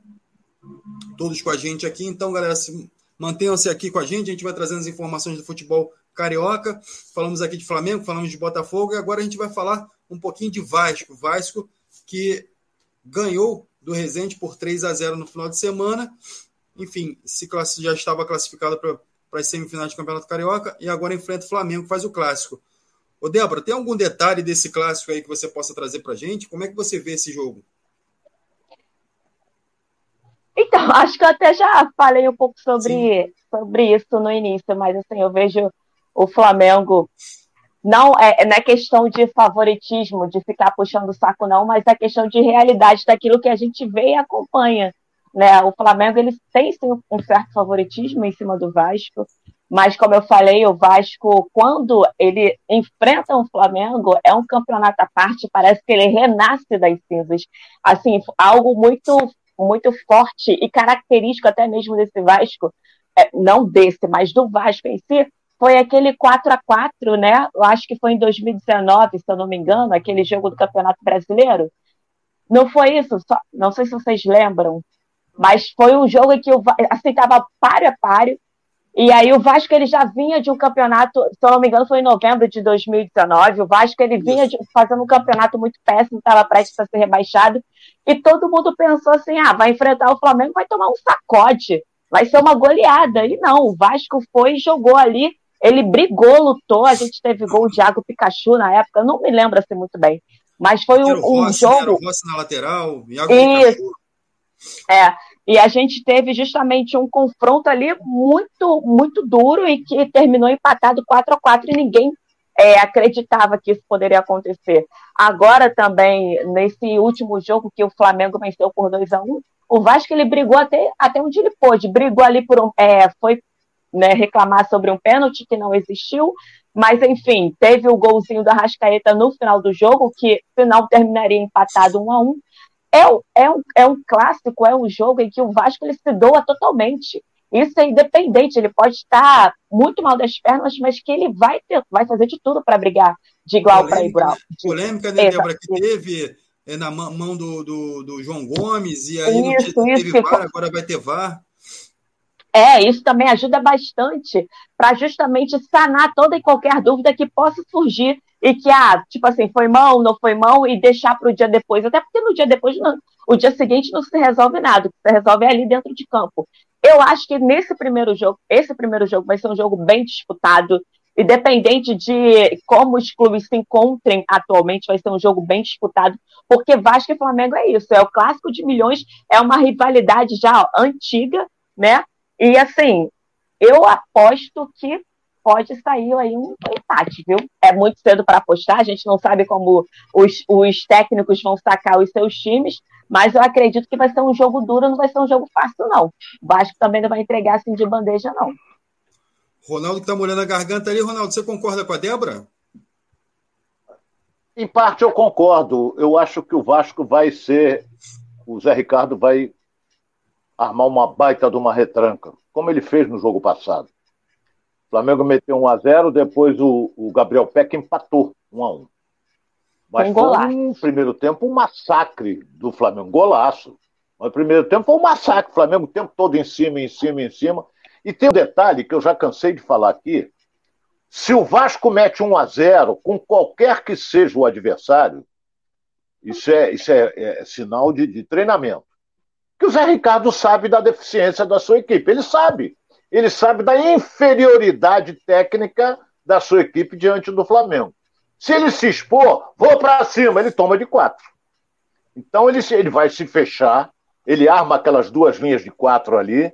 Todos com a gente aqui. Então, galera, mantenham-se aqui com a gente. A gente vai trazendo as informações do futebol carioca. Falamos aqui de Flamengo, falamos de Botafogo. E agora a gente vai falar um pouquinho de Vasco. Vasco que ganhou do Resende por 3 a 0 no final de semana. Enfim, se já estava classificado para as semifinais do Campeonato Carioca e agora enfrenta o Flamengo, faz o clássico. Ô, Débora, tem algum detalhe desse clássico aí que você possa trazer para a gente? Como é que você vê esse jogo? Então, acho que eu até já falei um pouco sobre, sobre isso no início, mas assim, eu vejo o Flamengo não é, não é questão de favoritismo, de ficar puxando o saco, não, mas é questão de realidade daquilo que a gente vê e acompanha. Né? O Flamengo ele tem sim, um certo favoritismo em cima do Vasco, mas como eu falei, o Vasco, quando ele enfrenta o Flamengo, é um campeonato à parte, parece que ele renasce das cinzas. Assim, algo muito, muito forte e característico até mesmo desse Vasco, é, não desse, mas do Vasco em si, foi aquele 4 a 4 né? Eu acho que foi em 2019, se eu não me engano, aquele jogo do Campeonato Brasileiro. Não foi isso? Só, não sei se vocês lembram, mas foi um jogo em que o assim estava páreo a páreo. E aí o Vasco ele já vinha de um campeonato, se eu não me engano, foi em novembro de 2019. O Vasco ele vinha de, fazendo um campeonato muito péssimo, estava prestes a ser rebaixado. E todo mundo pensou assim: ah, vai enfrentar o Flamengo, vai tomar um sacode, vai ser uma goleada. E não, o Vasco foi e jogou ali ele brigou, lutou. A gente teve gol de Iago Pikachu na época, não me lembro assim muito bem. Mas foi um, um Rossi, jogo. Era o Rossi na lateral, Iago Isso. Pikachu. É, e a gente teve justamente um confronto ali muito, muito duro e que terminou empatado 4 a 4 e ninguém é, acreditava que isso poderia acontecer. Agora também, nesse último jogo que o Flamengo venceu por 2 a 1 o Vasco ele brigou até, até onde ele pôde, brigou ali por um. É, foi né, reclamar sobre um pênalti que não existiu, mas enfim, teve o golzinho da Rascaeta no final do jogo, que final terminaria empatado um a um. É, é, um, é um clássico, é um jogo em que o Vasco ele se doa totalmente. Isso é independente, ele pode estar muito mal das pernas, mas que ele vai, ter, vai fazer de tudo para brigar de igual para igual. De... Polêmica, né, Débora, que teve é, na mão do, do, do, João Gomes, e aí isso, não teve VAR, agora vai ter VAR. É, isso também ajuda bastante para justamente sanar toda e qualquer dúvida que possa surgir e que, ah, tipo assim, foi mão, não foi mão, e deixar para o dia depois. Até porque no dia depois, não, o dia seguinte não se resolve nada, o que se resolve é ali dentro de campo. Eu acho que nesse primeiro jogo, esse primeiro jogo vai ser um jogo bem disputado, independente de como os clubes se encontrem atualmente, vai ser um jogo bem disputado, porque Vasco e Flamengo é isso, é o clássico de milhões, é uma rivalidade já antiga, né? E assim, eu aposto que pode sair aí um empate, viu? É muito cedo para apostar, a gente não sabe como os, os técnicos vão sacar os seus times, mas eu acredito que vai ser um jogo duro, não vai ser um jogo fácil, não. O Vasco também não vai entregar assim de bandeja, não. Ronaldo que tá molhando a garganta ali, Ronaldo, você concorda com a Débora? Em parte eu concordo. Eu acho que o Vasco vai ser. O Zé Ricardo vai armar uma baita de uma retranca, como ele fez no jogo passado. O Flamengo meteu 1 a 0 depois o, o Gabriel Peck empatou 1 a 1 Mas foi um primeiro tempo um massacre do Flamengo, golaço. Mas o primeiro tempo foi um massacre, o Flamengo o tempo todo em cima, em cima, em cima. E tem um detalhe que eu já cansei de falar aqui. Se o Vasco mete 1 a 0 com qualquer que seja o adversário, isso é, isso é, é sinal de, de treinamento que o Zé Ricardo sabe da deficiência da sua equipe. Ele sabe. Ele sabe da inferioridade técnica da sua equipe diante do Flamengo. Se ele se expor, vou para cima, ele toma de quatro. Então ele, ele vai se fechar, ele arma aquelas duas linhas de quatro ali.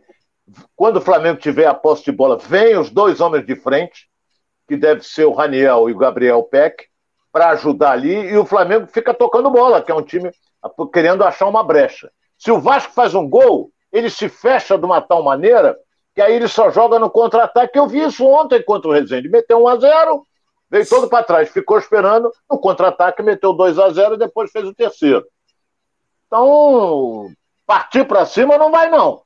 Quando o Flamengo tiver a posse de bola, vem os dois homens de frente, que deve ser o Raniel e o Gabriel Peck, para ajudar ali, e o Flamengo fica tocando bola, que é um time querendo achar uma brecha. Se o Vasco faz um gol, ele se fecha de uma tal maneira que aí ele só joga no contra-ataque. Eu vi isso ontem contra o Rezende. Meteu 1 a 0 veio todo para trás, ficou esperando, no contra-ataque meteu 2 a 0 e depois fez o terceiro. Então, partir para cima não vai não.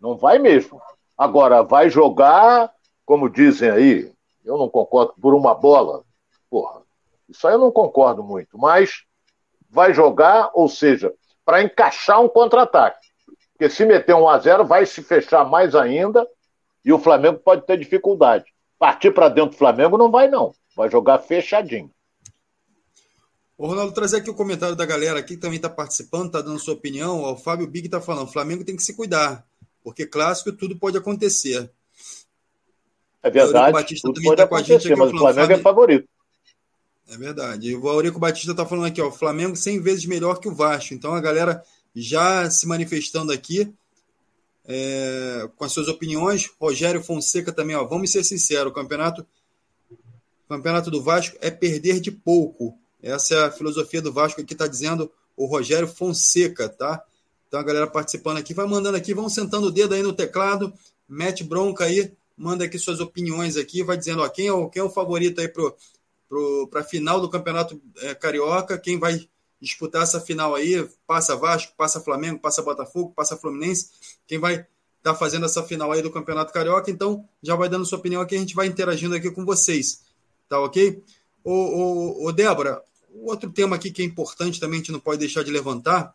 Não vai mesmo. Agora, vai jogar, como dizem aí, eu não concordo, por uma bola. Porra, isso aí eu não concordo muito, mas vai jogar, ou seja, para encaixar um contra-ataque. Porque se meter um a 0 vai se fechar mais ainda e o Flamengo pode ter dificuldade. Partir para dentro do Flamengo não vai, não. Vai jogar fechadinho. Ô, Ronaldo, trazer aqui o comentário da galera aqui que também está participando, está dando sua opinião. O Fábio Big está falando: o Flamengo tem que se cuidar, porque clássico tudo pode acontecer. É verdade, Batista tudo pode tá acontecer, aqui, mas o Flamengo é favorito. É verdade. E o Aurico Batista está falando aqui: ó, o Flamengo 100 vezes melhor que o Vasco. Então a galera já se manifestando aqui é, com as suas opiniões. Rogério Fonseca também, ó, vamos ser sinceros, o campeonato, o campeonato do Vasco é perder de pouco. Essa é a filosofia do Vasco que está dizendo o Rogério Fonseca, tá? Então a galera participando aqui, vai mandando aqui, vão sentando o dedo aí no teclado, mete bronca aí, manda aqui suas opiniões aqui, vai dizendo ó, quem, é o, quem é o favorito aí para a final do Campeonato é, Carioca, quem vai disputar essa final aí, passa Vasco, passa Flamengo, passa Botafogo, passa Fluminense, quem vai estar tá fazendo essa final aí do Campeonato Carioca, então já vai dando sua opinião aqui, a gente vai interagindo aqui com vocês, tá ok? Ô, ô, ô Débora, outro tema aqui que é importante também, a gente não pode deixar de levantar,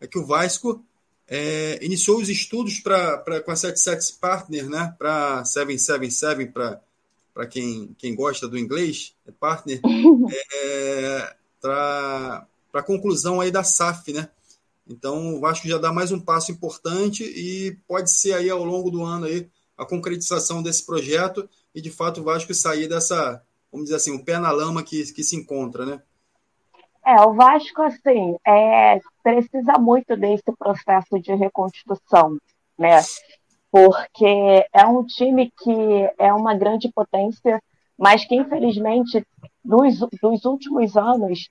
é que o Vasco é, iniciou os estudos pra, pra, com a 77 Partner, né, para 777, para quem, quem gosta do inglês, é partner, é, para para a conclusão aí da SAF, né? Então, o Vasco já dá mais um passo importante e pode ser aí ao longo do ano aí a concretização desse projeto e de fato o Vasco sair dessa, vamos dizer assim, o pé na lama que, que se encontra, né? É, o Vasco, assim, é, precisa muito desse processo de reconstrução, né? Porque é um time que é uma grande potência, mas que, infelizmente, nos, nos últimos anos,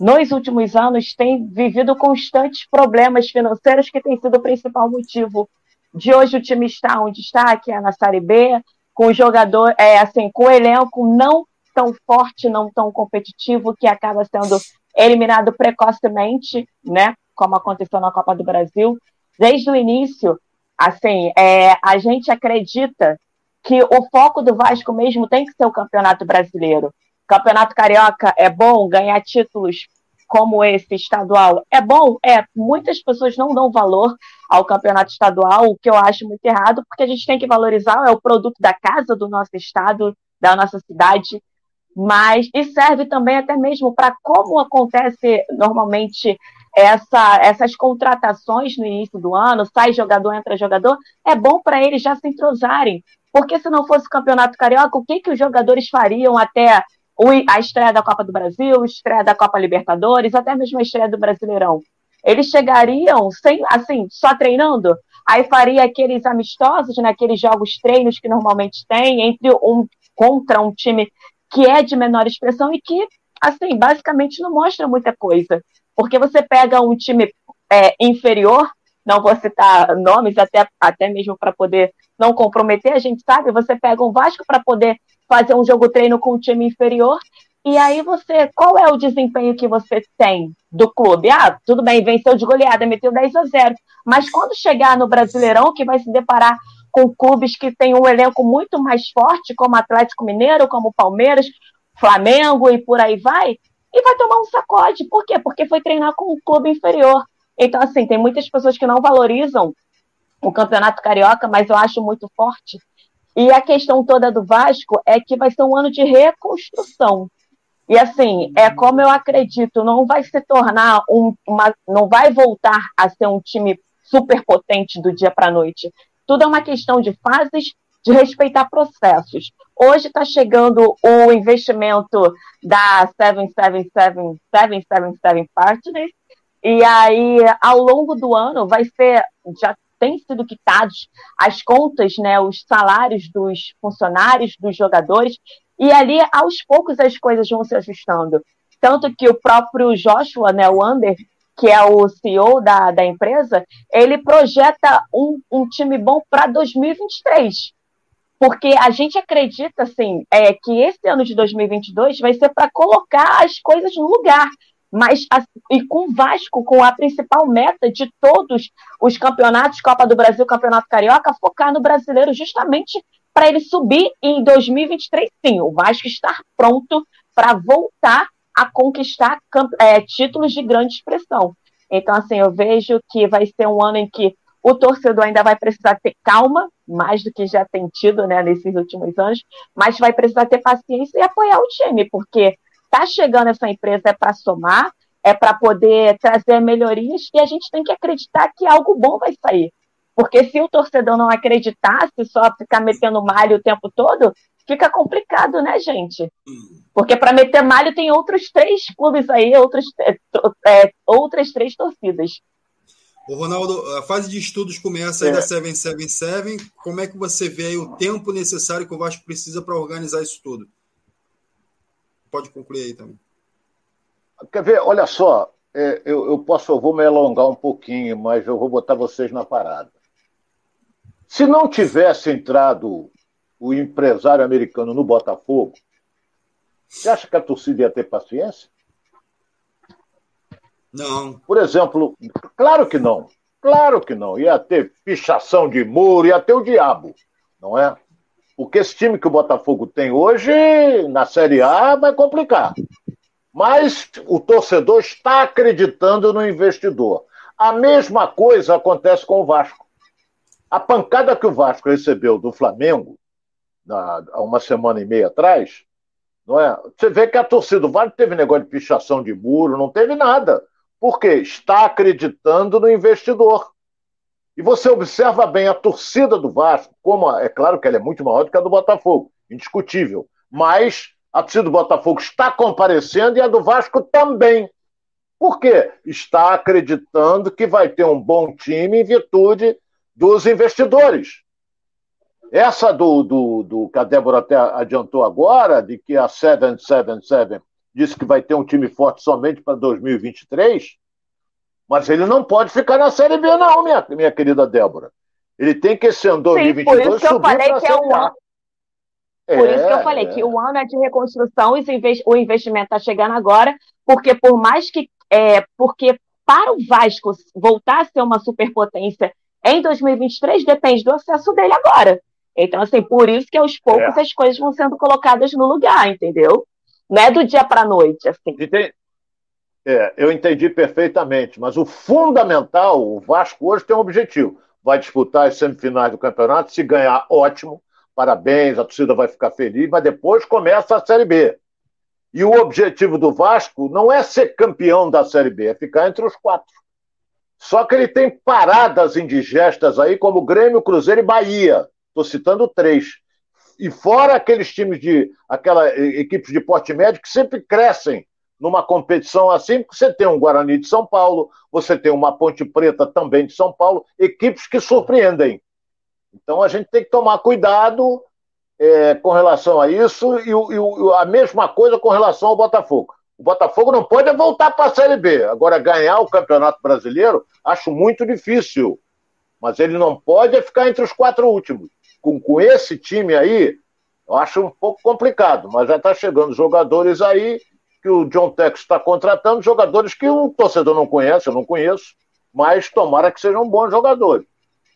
nos últimos anos, tem vivido constantes problemas financeiros que tem sido o principal motivo de hoje o time estar onde está, que é na Série B, com o jogador, é, assim, com o elenco não tão forte, não tão competitivo, que acaba sendo eliminado precocemente, né, como aconteceu na Copa do Brasil. Desde o início, assim, é, a gente acredita que o foco do Vasco mesmo tem que ser o Campeonato Brasileiro. Campeonato Carioca é bom, ganhar títulos como esse estadual é bom? É, muitas pessoas não dão valor ao campeonato estadual, o que eu acho muito errado, porque a gente tem que valorizar é o produto da casa, do nosso estado, da nossa cidade, mas e serve também até mesmo para como acontece normalmente essa, essas contratações no início do ano, sai jogador, entra jogador, é bom para eles já se entrosarem, porque se não fosse o campeonato carioca, o que, que os jogadores fariam até a estreia da Copa do Brasil, a estreia da Copa Libertadores, até mesmo a estreia do Brasileirão. Eles chegariam sem, assim, só treinando, aí faria aqueles amistosos, naqueles né, jogos treinos que normalmente tem entre um contra um time que é de menor expressão e que, assim, basicamente não mostra muita coisa. Porque você pega um time é, inferior, não vou citar nomes, até, até mesmo para poder não comprometer, a gente sabe, você pega um Vasco para poder fazer um jogo treino com um time inferior. E aí você, qual é o desempenho que você tem do clube? Ah, tudo bem, venceu de goleada, meteu 10 a 0. Mas quando chegar no Brasileirão, que vai se deparar com clubes que têm um elenco muito mais forte, como Atlético Mineiro, como Palmeiras, Flamengo e por aí vai, e vai tomar um sacode. Por quê? Porque foi treinar com um clube inferior. Então, assim, tem muitas pessoas que não valorizam o Campeonato Carioca, mas eu acho muito forte. E a questão toda do Vasco é que vai ser um ano de reconstrução. E assim, é como eu acredito, não vai se tornar um, uma, não vai voltar a ser um time super potente do dia para a noite. Tudo é uma questão de fases, de respeitar processos. Hoje está chegando o investimento da 777, 777 Partners, E aí, ao longo do ano, vai ser, já tem sido quitados as contas, né, os salários dos funcionários, dos jogadores, e ali, aos poucos, as coisas vão se ajustando. Tanto que o próprio Joshua, né, o Under, que é o CEO da, da empresa, ele projeta um, um time bom para 2023. Porque a gente acredita, assim, é, que esse ano de 2022 vai ser para colocar as coisas no lugar. Mas, e com o Vasco, com a principal meta de todos os campeonatos, Copa do Brasil, Campeonato Carioca, focar no brasileiro justamente para ele subir em 2023, sim. O Vasco estar pronto para voltar a conquistar é, títulos de grande expressão. Então, assim, eu vejo que vai ser um ano em que o torcedor ainda vai precisar ter calma, mais do que já tem tido né, nesses últimos anos, mas vai precisar ter paciência e apoiar o time, porque tá chegando essa empresa é para somar, é para poder trazer melhorias e a gente tem que acreditar que algo bom vai sair. Porque se o torcedor não acreditar, se só ficar metendo malho o tempo todo, fica complicado, né, gente? Porque para meter malho tem outros três clubes aí, outros, é, é outras três torcidas. O Ronaldo, a fase de estudos começa aí é. da 777. Como é que você vê aí o tempo necessário que o Vasco precisa para organizar isso tudo? Pode concluir aí também. Quer ver? Olha só, é, eu, eu posso, eu vou me alongar um pouquinho, mas eu vou botar vocês na parada. Se não tivesse entrado o empresário americano no Botafogo, você acha que a torcida ia ter paciência? Não. Por exemplo, claro que não. Claro que não. Ia ter pichação de muro, ia ter o diabo, não é? Porque esse time que o Botafogo tem hoje, na Série A, vai complicar. Mas o torcedor está acreditando no investidor. A mesma coisa acontece com o Vasco. A pancada que o Vasco recebeu do Flamengo, há uma semana e meia atrás, não é? Você vê que a torcida do Vasco teve negócio de pichação de muro, não teve nada. Por quê? Está acreditando no investidor. E você observa bem a torcida do Vasco, como é claro que ela é muito maior do que a do Botafogo, indiscutível. Mas a torcida do Botafogo está comparecendo e a do Vasco também. Por quê? Está acreditando que vai ter um bom time em virtude dos investidores. Essa do, do, do que a Débora até adiantou agora, de que a 777 disse que vai ter um time forte somente para 2023, mas ele não pode ficar na Série B, não, minha, minha querida Débora. Ele tem que esse ano 2022 Sim, por isso que eu falei que é um ano. Por é, isso que eu falei é. que o ano é de reconstrução e o investimento está chegando agora, porque por mais que. É, porque para o Vasco voltar a ser uma superpotência em 2023 depende do acesso dele agora. Então, assim, por isso que aos poucos é. as coisas vão sendo colocadas no lugar, entendeu? Não é do dia para a noite, assim. Entendi. É, eu entendi perfeitamente, mas o fundamental, o Vasco hoje tem um objetivo. Vai disputar as semifinais do campeonato, se ganhar, ótimo, parabéns, a torcida vai ficar feliz, mas depois começa a Série B. E o objetivo do Vasco não é ser campeão da Série B, é ficar entre os quatro. Só que ele tem paradas indigestas aí, como Grêmio, Cruzeiro e Bahia. Estou citando três. E fora aqueles times de. aquelas equipes de porte médio que sempre crescem numa competição assim, porque você tem um Guarani de São Paulo, você tem uma Ponte Preta também de São Paulo, equipes que surpreendem. Então a gente tem que tomar cuidado é, com relação a isso e, e, a mesma coisa com relação ao Botafogo. O Botafogo não pode voltar para a Série B. Agora, ganhar o Campeonato Brasileiro, acho muito difícil. Mas ele não pode ficar entre os quatro últimos com, com esse time aí, eu acho um pouco complicado, mas já está chegando jogadores aí que o John Tex está contratando, jogadores que o torcedor não conhece, eu não conheço, mas tomara que sejam bons jogadores.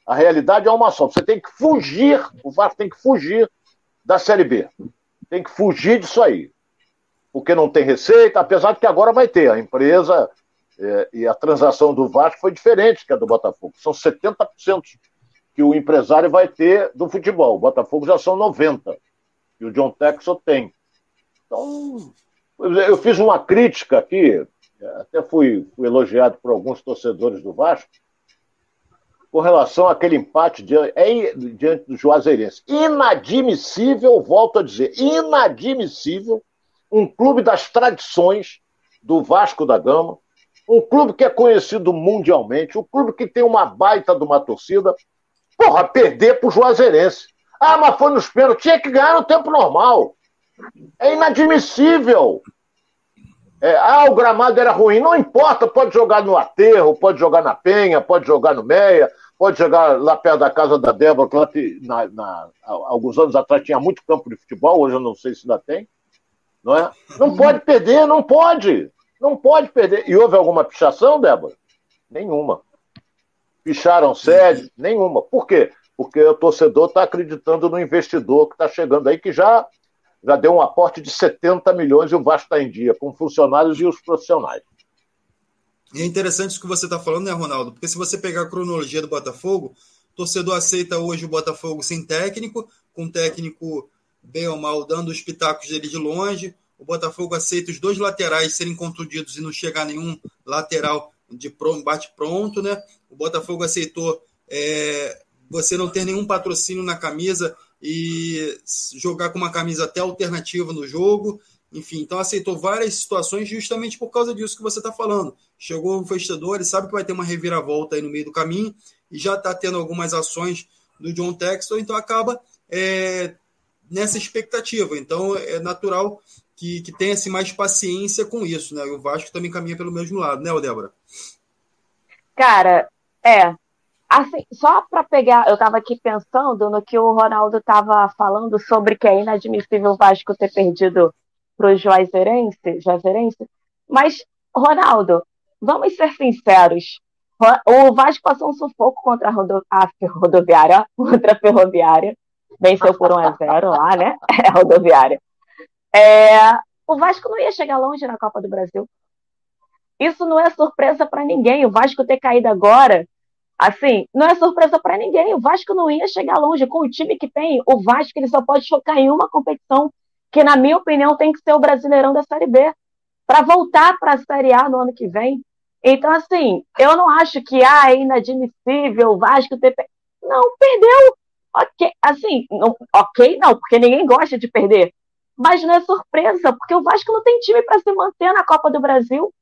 A realidade é uma só. Você tem que fugir, o Vasco tem que fugir da Série B. Tem que fugir disso aí. Porque não tem receita, apesar de que agora vai ter. A empresa é, e a transação do Vasco foi diferente que a do Botafogo. São 70% que o empresário vai ter do futebol. O Botafogo já são 90, e o John Texel tem. Então, eu fiz uma crítica aqui, até fui, elogiado por alguns torcedores do Vasco, com relação àquele empate diante, é, diante do Juazeirense. Inadmissível, volto a dizer, inadmissível um clube das tradições do Vasco da Gama, um clube que é conhecido mundialmente, um clube que tem uma baita de uma torcida, porra, perder pro Juazeirense. Ah, mas foi nos pênaltis, tinha que ganhar no tempo normal. É inadmissível. É, ah, o gramado era ruim. Não importa, pode jogar no aterro, pode jogar na penha, pode jogar no meia, pode jogar lá perto da casa da Débora, que lá na, na, alguns anos atrás tinha muito campo de futebol, hoje eu não sei se ainda tem. Não é? Não pode perder, não pode. Não pode perder. E houve alguma pichação, Débora? Nenhuma. Picharam sede? Nenhuma. Por quê? Porque o torcedor está acreditando no investidor que está chegando aí, que já, já deu um aporte de 70 milhões e o Vasco está em dia, com funcionários e os profissionais. E é interessante isso que você está falando, né, Ronaldo? Porque se você pegar a cronologia do Botafogo, o torcedor aceita hoje o Botafogo sem técnico, com técnico bem ou mal dando os pitacos dele de longe. O Botafogo aceita os dois laterais serem contundidos e não chegar nenhum lateral de bate pronto, né? O Botafogo aceitou é, você não ter nenhum patrocínio na camisa e jogar com uma camisa até alternativa no jogo. Enfim, então aceitou várias situações justamente por causa disso que você está falando. Chegou um festador, ele sabe que vai ter uma reviravolta aí no meio do caminho e já está tendo algumas ações do John Textor, então acaba é, nessa expectativa. Então é natural que, que tenha-se mais paciência com isso, né? E o Vasco também caminha pelo mesmo lado, né, Débora? Cara, é. Assim, só para pegar, eu estava aqui pensando no que o Ronaldo estava falando sobre que é inadmissível o Vasco ter perdido para o Juazeirense, Juazeirense, mas, Ronaldo, vamos ser sinceros, o Vasco passou um sufoco contra a, rodo, a rodoviária, contra a ferroviária, venceu por 1 a 0 lá, né? É a rodoviária. É, o Vasco não ia chegar longe na Copa do Brasil. Isso não é surpresa para ninguém. O Vasco ter caído agora, assim, não é surpresa para ninguém. O Vasco não ia chegar longe com o time que tem. O Vasco ele só pode focar em uma competição que, na minha opinião, tem que ser o Brasileirão da Série B para voltar para a Série A no ano que vem. Então, assim, eu não acho que ah, é inadmissível o Vasco ter. Não, perdeu. Ok, assim, não, ok, não, porque ninguém gosta de perder. Mas não é surpresa, porque o Vasco não tem time para se manter na Copa do Brasil.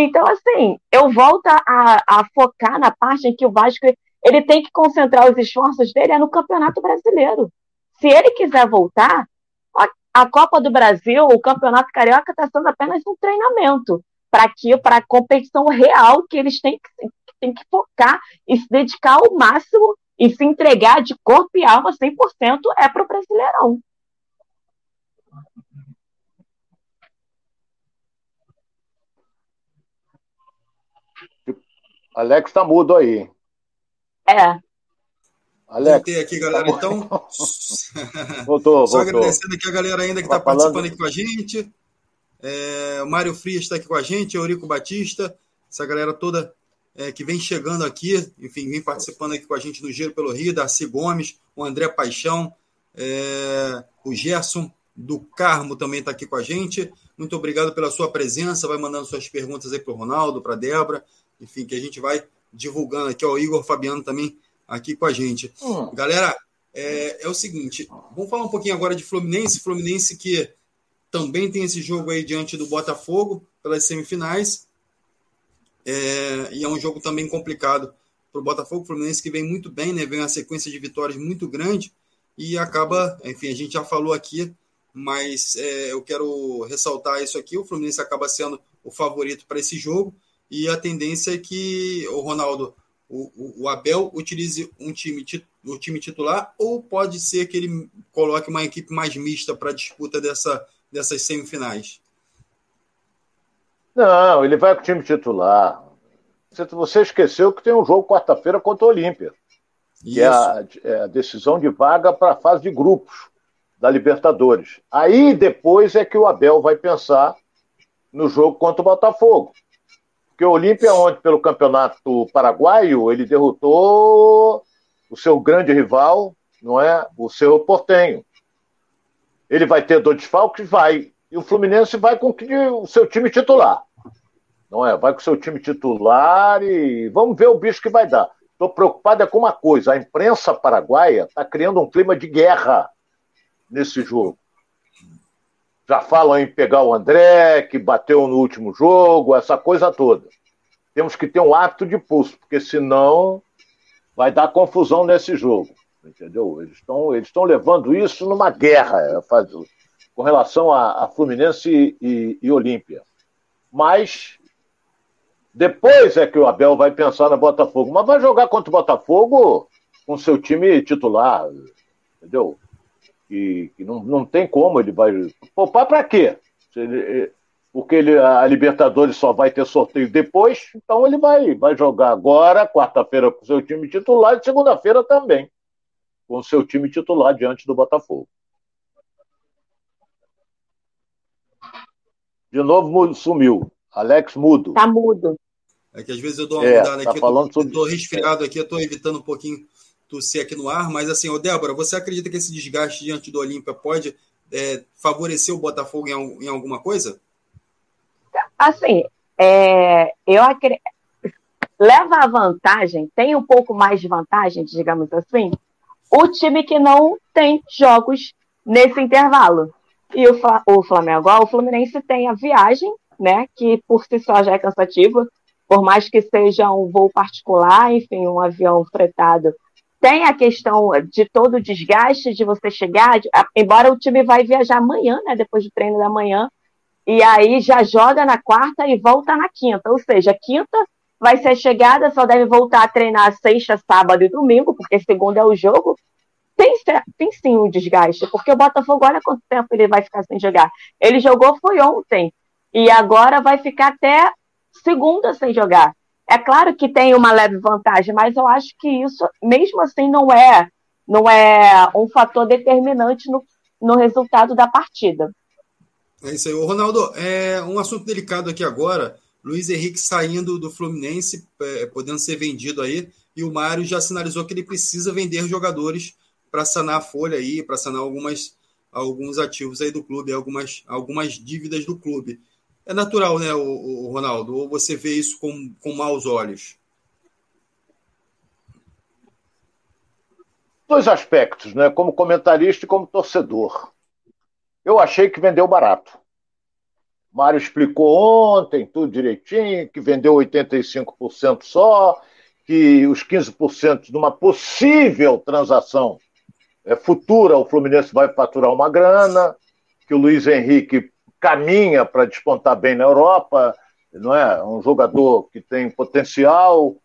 Então, assim, eu volto a, a, focar na parte em que o Vasco ele tem que concentrar os esforços dele é no Campeonato Brasileiro. Se ele quiser voltar, a, Copa do Brasil, o Campeonato Carioca está sendo apenas um treinamento para que para a competição real que eles têm que, têm que focar e se dedicar ao máximo e se entregar de corpo e alma 100% é para o Brasileirão. Alex tá mudo aí. É. Alex. Voltei aqui, galera. Tá então. voltou, Só voltou. agradecendo aqui a galera ainda que está tá participando aqui com a gente. É, o Mário Frias está aqui com a gente, Eurico Batista, essa galera toda é, que vem chegando aqui, enfim, vem participando aqui com a gente no Giro pelo Rio, Darcy Gomes, o André Paixão, é, o Gerson do Carmo também está aqui com a gente. Muito obrigado pela sua presença. Vai mandando suas perguntas aí para o Ronaldo, para a Débora, enfim, que a gente vai divulgando aqui. Ó, o Igor Fabiano também aqui com a gente. Hum. Galera, é, é, o seguinte, vamos falar um pouquinho agora de Fluminense. Fluminense que também tem esse jogo aí diante do Botafogo pelas semifinais. É, e é um jogo também complicado para o Botafogo. Fluminense que vem muito bem, né? Vem uma sequência de vitórias muito grande e acaba, enfim, a gente já falou aqui, mas é, eu quero ressaltar isso aqui. O Fluminense acaba sendo o favorito para esse jogo e a tendência é que o Ronaldo, o, o Abel, utilize um time, o time titular ou pode ser que ele coloque uma equipe mais mista para a disputa dessa, dessas semifinais. Não, ele vai com o time titular. Você esqueceu que tem um jogo quarta-feira contra o Olímpia, que é a, é a, decisão de vaga para a fase de grupos da Libertadores. Aí depois é que o Abel vai pensar no jogo contra o Botafogo. Porque o Olímpia, ontem, pelo Campeonato Paraguaio, ele derrotou o seu grande rival, não é? O seu Portenho. Ele vai ter dois desfalques? Vai. E o Fluminense vai com o seu time titular. Não é? Vai com o seu time titular e vamos ver o bicho que vai dar. Estou preocupado com uma coisa: a imprensa paraguaia está criando um clima de guerra nesse jogo. Já falam em pegar o André, que bateu no último jogo, essa coisa toda. temos que ter um hábito de pulso, porque senão vai dar confusão nesse jogo. Entendeu? Eles estão eles levando isso numa guerra é, com relação a, a Fluminense e, e Olímpia. Mas depois é que o Abel vai pensar no Botafogo. Mas vai jogar contra o Botafogo com seu time titular, entendeu? E, e não, não tem como ele vai. Poupar para quê? Ele, porque ele, a Libertadores só vai ter sorteio depois, então ele vai, vai jogar agora, quarta-feira, com seu time titular e segunda-feira também, com seu time titular diante do Botafogo. De novo sumiu. Alex mudo. Tá mudo. É que às vezes eu dou uma é, mudada tá aqui, falando eu tô, resfriado aqui, eu tô evitando um pouquinho tossir aqui no ar, mas assim, ô Débora, você acredita que esse desgaste diante do Olímpia pode é, favorecer o Botafogo em, em, alguma coisa? Assim, é, eu acredito. Leva a vantagem, tem um pouco mais de vantagem, digamos assim, o time que não tem jogos nesse intervalo. E o, o Flamengo, o Fluminense tem a viagem, né, que por si só já é cansativa, por mais que seja um voo particular, enfim, um avião fretado tem a questão de todo o desgaste de você chegar, de, embora o time vai viajar amanhã, né, depois do treino da manhã, e aí já joga na quarta e volta na quinta. Ou seja, quinta vai ser a chegada, só deve voltar a treinar sexta, sábado e domingo, porque segunda é o jogo. Tem, tem sim um desgaste, porque o Botafogo, olha quanto tempo ele vai ficar sem jogar. Ele jogou foi ontem, e agora vai ficar até segunda sem jogar. É claro que tem uma leve vantagem, mas eu acho que isso, mesmo assim, não é, não é um fator determinante no, no resultado da partida. É isso aí. Ô, Ronaldo, é um assunto delicado aqui agora. Luiz Henrique saindo do Fluminense, é, podendo ser vendido aí, e o Mário já sinalizou que ele precisa vender jogadores para sanar a folha aí, para sanar algumas, alguns ativos aí do clube, algumas, algumas dívidas do clube é natural, né, o, o Ronaldo? Ou você vê isso com, com maus olhos? Dois aspectos, né? Como comentarista e como torcedor. Eu achei que vendeu barato. Mário explicou ontem tudo direitinho, que vendeu 85% só, que os 15% de uma possível transação é, futura, o Fluminense vai faturar uma grana, que o Luiz Henrique caminha para despontar bem na Europa, não é? Um jogador que tem potencial.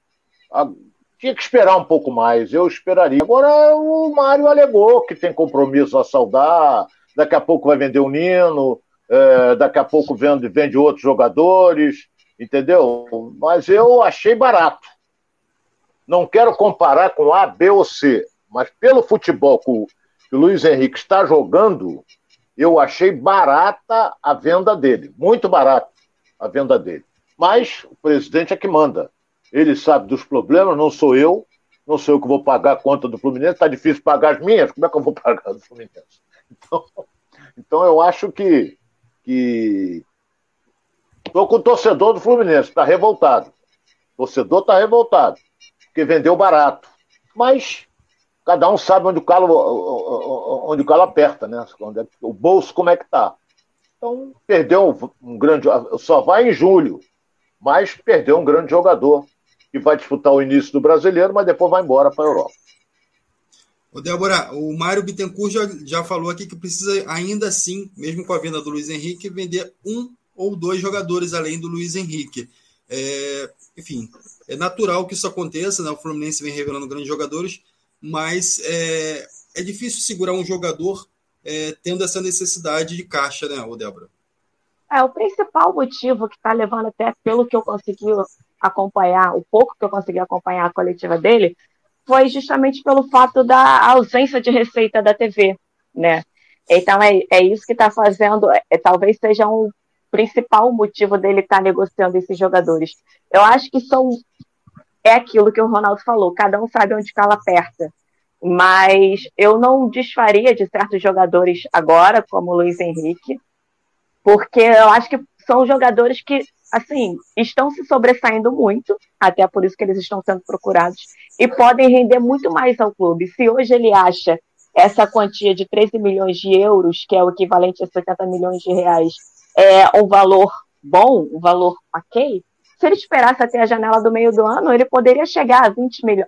Tinha que esperar um pouco mais, eu esperaria. Agora o Mário alegou que tem compromisso a saudar, daqui a pouco vai vender o Nino, é, daqui a pouco vende, vende outros jogadores, entendeu? Mas eu achei barato. Não quero comparar com A, B ou C, mas pelo futebol que o Luiz Henrique está jogando, eu achei barata a venda dele, muito barata a venda dele. Mas o presidente é que manda. Ele sabe dos problemas, não sou eu, não sou eu que vou pagar a conta do Fluminense, está difícil pagar as minhas, como é que eu vou pagar do Fluminense? Então, então eu acho que. que... Estou com o torcedor do Fluminense, está revoltado. O torcedor está revoltado, porque vendeu barato. Mas cada um sabe onde o calo, onde o calo aperta, né? É o bolso como é que tá. Então, perdeu um, grande. Só vai em julho, mas perdeu um grande jogador que vai disputar o início do brasileiro, mas depois vai embora para a Europa. Ô Débora, o Mário Bittencourt já, já falou aqui que precisa ainda assim, mesmo com a venda do Luiz Henrique, vender um ou dois jogadores além do Luiz Henrique. É, enfim, é natural que isso aconteça, né? O Fluminense vem revelando grandes jogadores, mas é, é difícil segurar um jogador é, tendo essa necessidade de caixa, né, Débora? É, o principal motivo que está levando, até pelo que eu consegui acompanhar, o pouco que eu consegui acompanhar a coletiva dele, foi justamente pelo fato da ausência de receita da TV, né? Então é, é isso que está fazendo, é, talvez seja um principal motivo dele estar tá negociando esses jogadores. Eu acho que são é aquilo que o Ronaldo falou, cada um sabe onde cala aperta. Mas eu não desfaria de certos jogadores agora, como o Luiz Henrique, porque eu acho que são jogadores que, assim, estão se sobressaindo muito, até por isso que eles estão sendo procurados, e podem render muito mais ao clube. Se hoje ele acha essa quantia de 13 milhões de euros, que é o equivalente a 70 milhões de reais, é um valor bom, um valor ok, se ele esperasse até a janela do meio do ano, ele poderia chegar a 20 milhões,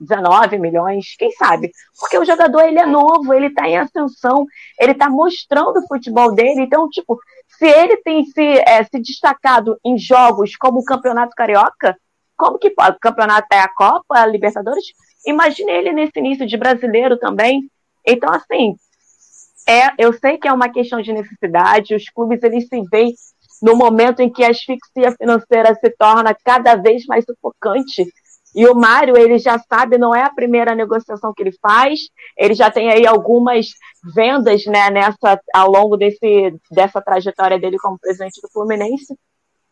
19 milhões, quem sabe? Porque o jogador ele é novo, ele está em ascensão, ele está mostrando o futebol dele. Então, tipo, se ele tem se, é, se destacado em jogos como o Campeonato Carioca, como que pode? O campeonato é a Copa, a Libertadores? Imagine ele nesse início de brasileiro também. Então, assim, é, eu sei que é uma questão de necessidade, os clubes eles se veem no momento em que a asfixia financeira se torna cada vez mais sufocante. E o Mário, ele já sabe, não é a primeira negociação que ele faz, ele já tem aí algumas vendas né, nessa, ao longo desse, dessa trajetória dele como presidente do Fluminense.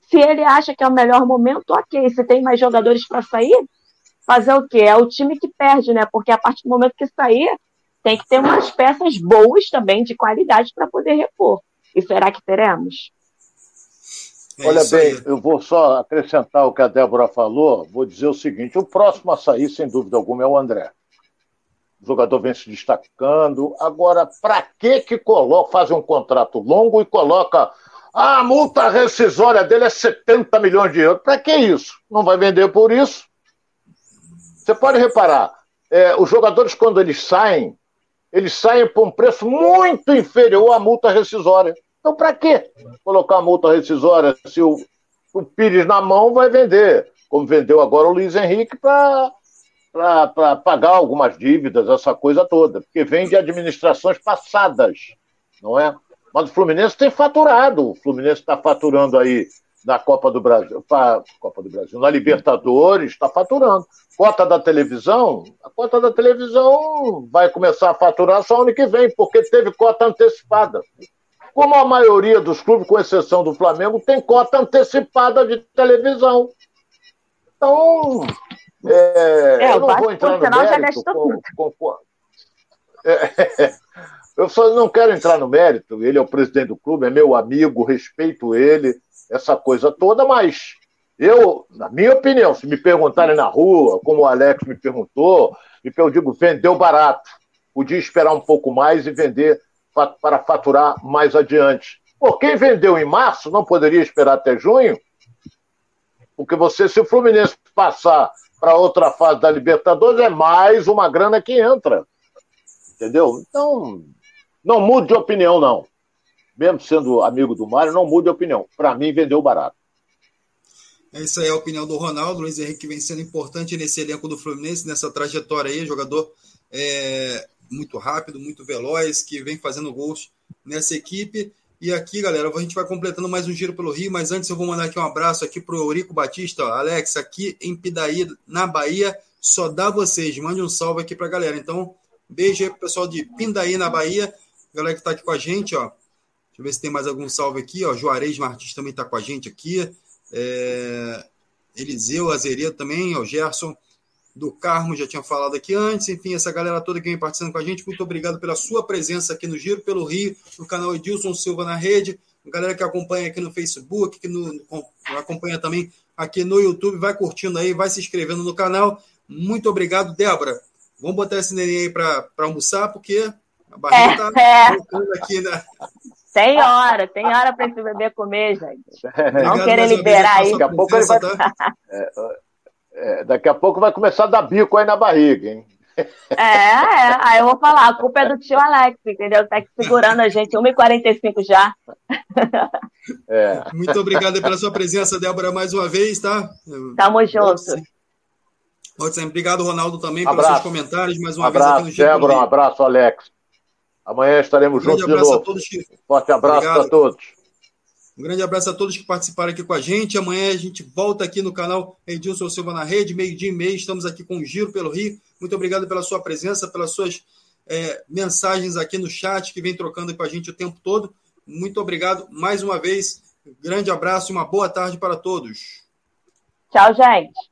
Se ele acha que é o melhor momento, ok. Se tem mais jogadores para sair, fazer o quê? É o time que perde, né? Porque a partir do momento que sair, tem que ter umas peças boas também, de qualidade, para poder repor. E será que teremos? É Olha bem, aí. eu vou só acrescentar o que a Débora falou. Vou dizer o seguinte: o próximo a sair, sem dúvida alguma, é o André. O jogador vem se destacando. Agora, para que que coloca, faz um contrato longo e coloca ah, a multa rescisória dele é 70 milhões de euros? Para que isso? Não vai vender por isso? Você pode reparar, é, os jogadores, quando eles saem, eles saem por um preço muito inferior à multa rescisória. Então, para que colocar multa rescisória se o, o Pires na mão vai vender? Como vendeu agora o Luiz Henrique para pagar algumas dívidas, essa coisa toda, porque vem de administrações passadas, não é? Mas o Fluminense tem faturado. O Fluminense está faturando aí na Copa do Brasil, Copa do Brasil, na Libertadores, está faturando. Cota da televisão, a cota da televisão vai começar a faturar só ano que vem, porque teve cota antecipada. Como a maioria dos clubes, com exceção do Flamengo, tem cota antecipada de televisão. Então, é, é eu não vou entrar no mérito. Com, com, com, é, eu só não quero entrar no mérito. Ele é o presidente do clube, é meu amigo, respeito ele, essa coisa toda, mas eu, na minha opinião, se me perguntarem na rua, como o Alex me perguntou, eu digo, vendeu barato. Podia esperar um pouco mais e vender para faturar mais adiante. Por quem vendeu em março não poderia esperar até junho? Porque você, se o Fluminense passar para outra fase da Libertadores, é mais uma grana que entra. Entendeu? Então, não mude de opinião, não. Mesmo sendo amigo do Mário, não mude de opinião. Para mim, vendeu barato. Essa é a opinião do Ronaldo. Luiz Henrique vem sendo importante nesse elenco do Fluminense, nessa trajetória aí. Jogador é, muito rápido, muito veloz, que vem fazendo gols nessa equipe. E aqui, galera, a gente vai completando mais um giro pelo Rio, mas antes eu vou mandar aqui um abraço aqui pro Eurico Batista, ó, Alex, aqui em Pidaí, na Bahia, só dá vocês. Mande um salve aqui pra galera. Então, beijo aí pro pessoal de Pindaí, na Bahia, galera que tá aqui com a gente, ó. Deixa eu ver se tem mais algum salve aqui, ó. Juarez Martins também tá com a gente aqui. É... Eliseu Azeredo também, ó. Gerson do Carmo, já tinha falado aqui antes, enfim, essa galera toda que vem participando com a gente, muito obrigado pela sua presença aqui no Giro pelo Rio, no canal Edilson Silva na rede, a galera que acompanha aqui no Facebook, que no, acompanha também aqui no YouTube, vai curtindo aí, vai se inscrevendo no canal, muito obrigado, Débora, vamos botar esse neném aí para almoçar, porque a barriga está é, é. aqui, né? Tem hora, tem hora para esse bebê comer, gente. Não querer liberar aí. Daqui a pouco ele vai... Tá? É, daqui a pouco vai começar a dar bico aí na barriga, hein? É, é, aí eu vou falar, a culpa é do tio Alex, entendeu? Tá aqui segurando a gente, 1h45 já. É. Muito obrigado pela sua presença, Débora, mais uma vez, tá? Tamo junto. Obrigado, Ronaldo, também, abraço. pelos seus comentários, mais uma abraço, vez aqui no Giro. Débora, um abraço, Alex. Amanhã estaremos um juntos de novo. A todos, Forte abraço para todos. Um grande abraço a todos que participaram aqui com a gente. Amanhã a gente volta aqui no canal Edilson Silva na Rede, meio-dia e meio. Estamos aqui com o Giro pelo Rio. Muito obrigado pela sua presença, pelas suas é, mensagens aqui no chat que vem trocando com a gente o tempo todo. Muito obrigado mais uma vez. Grande abraço e uma boa tarde para todos. Tchau, gente.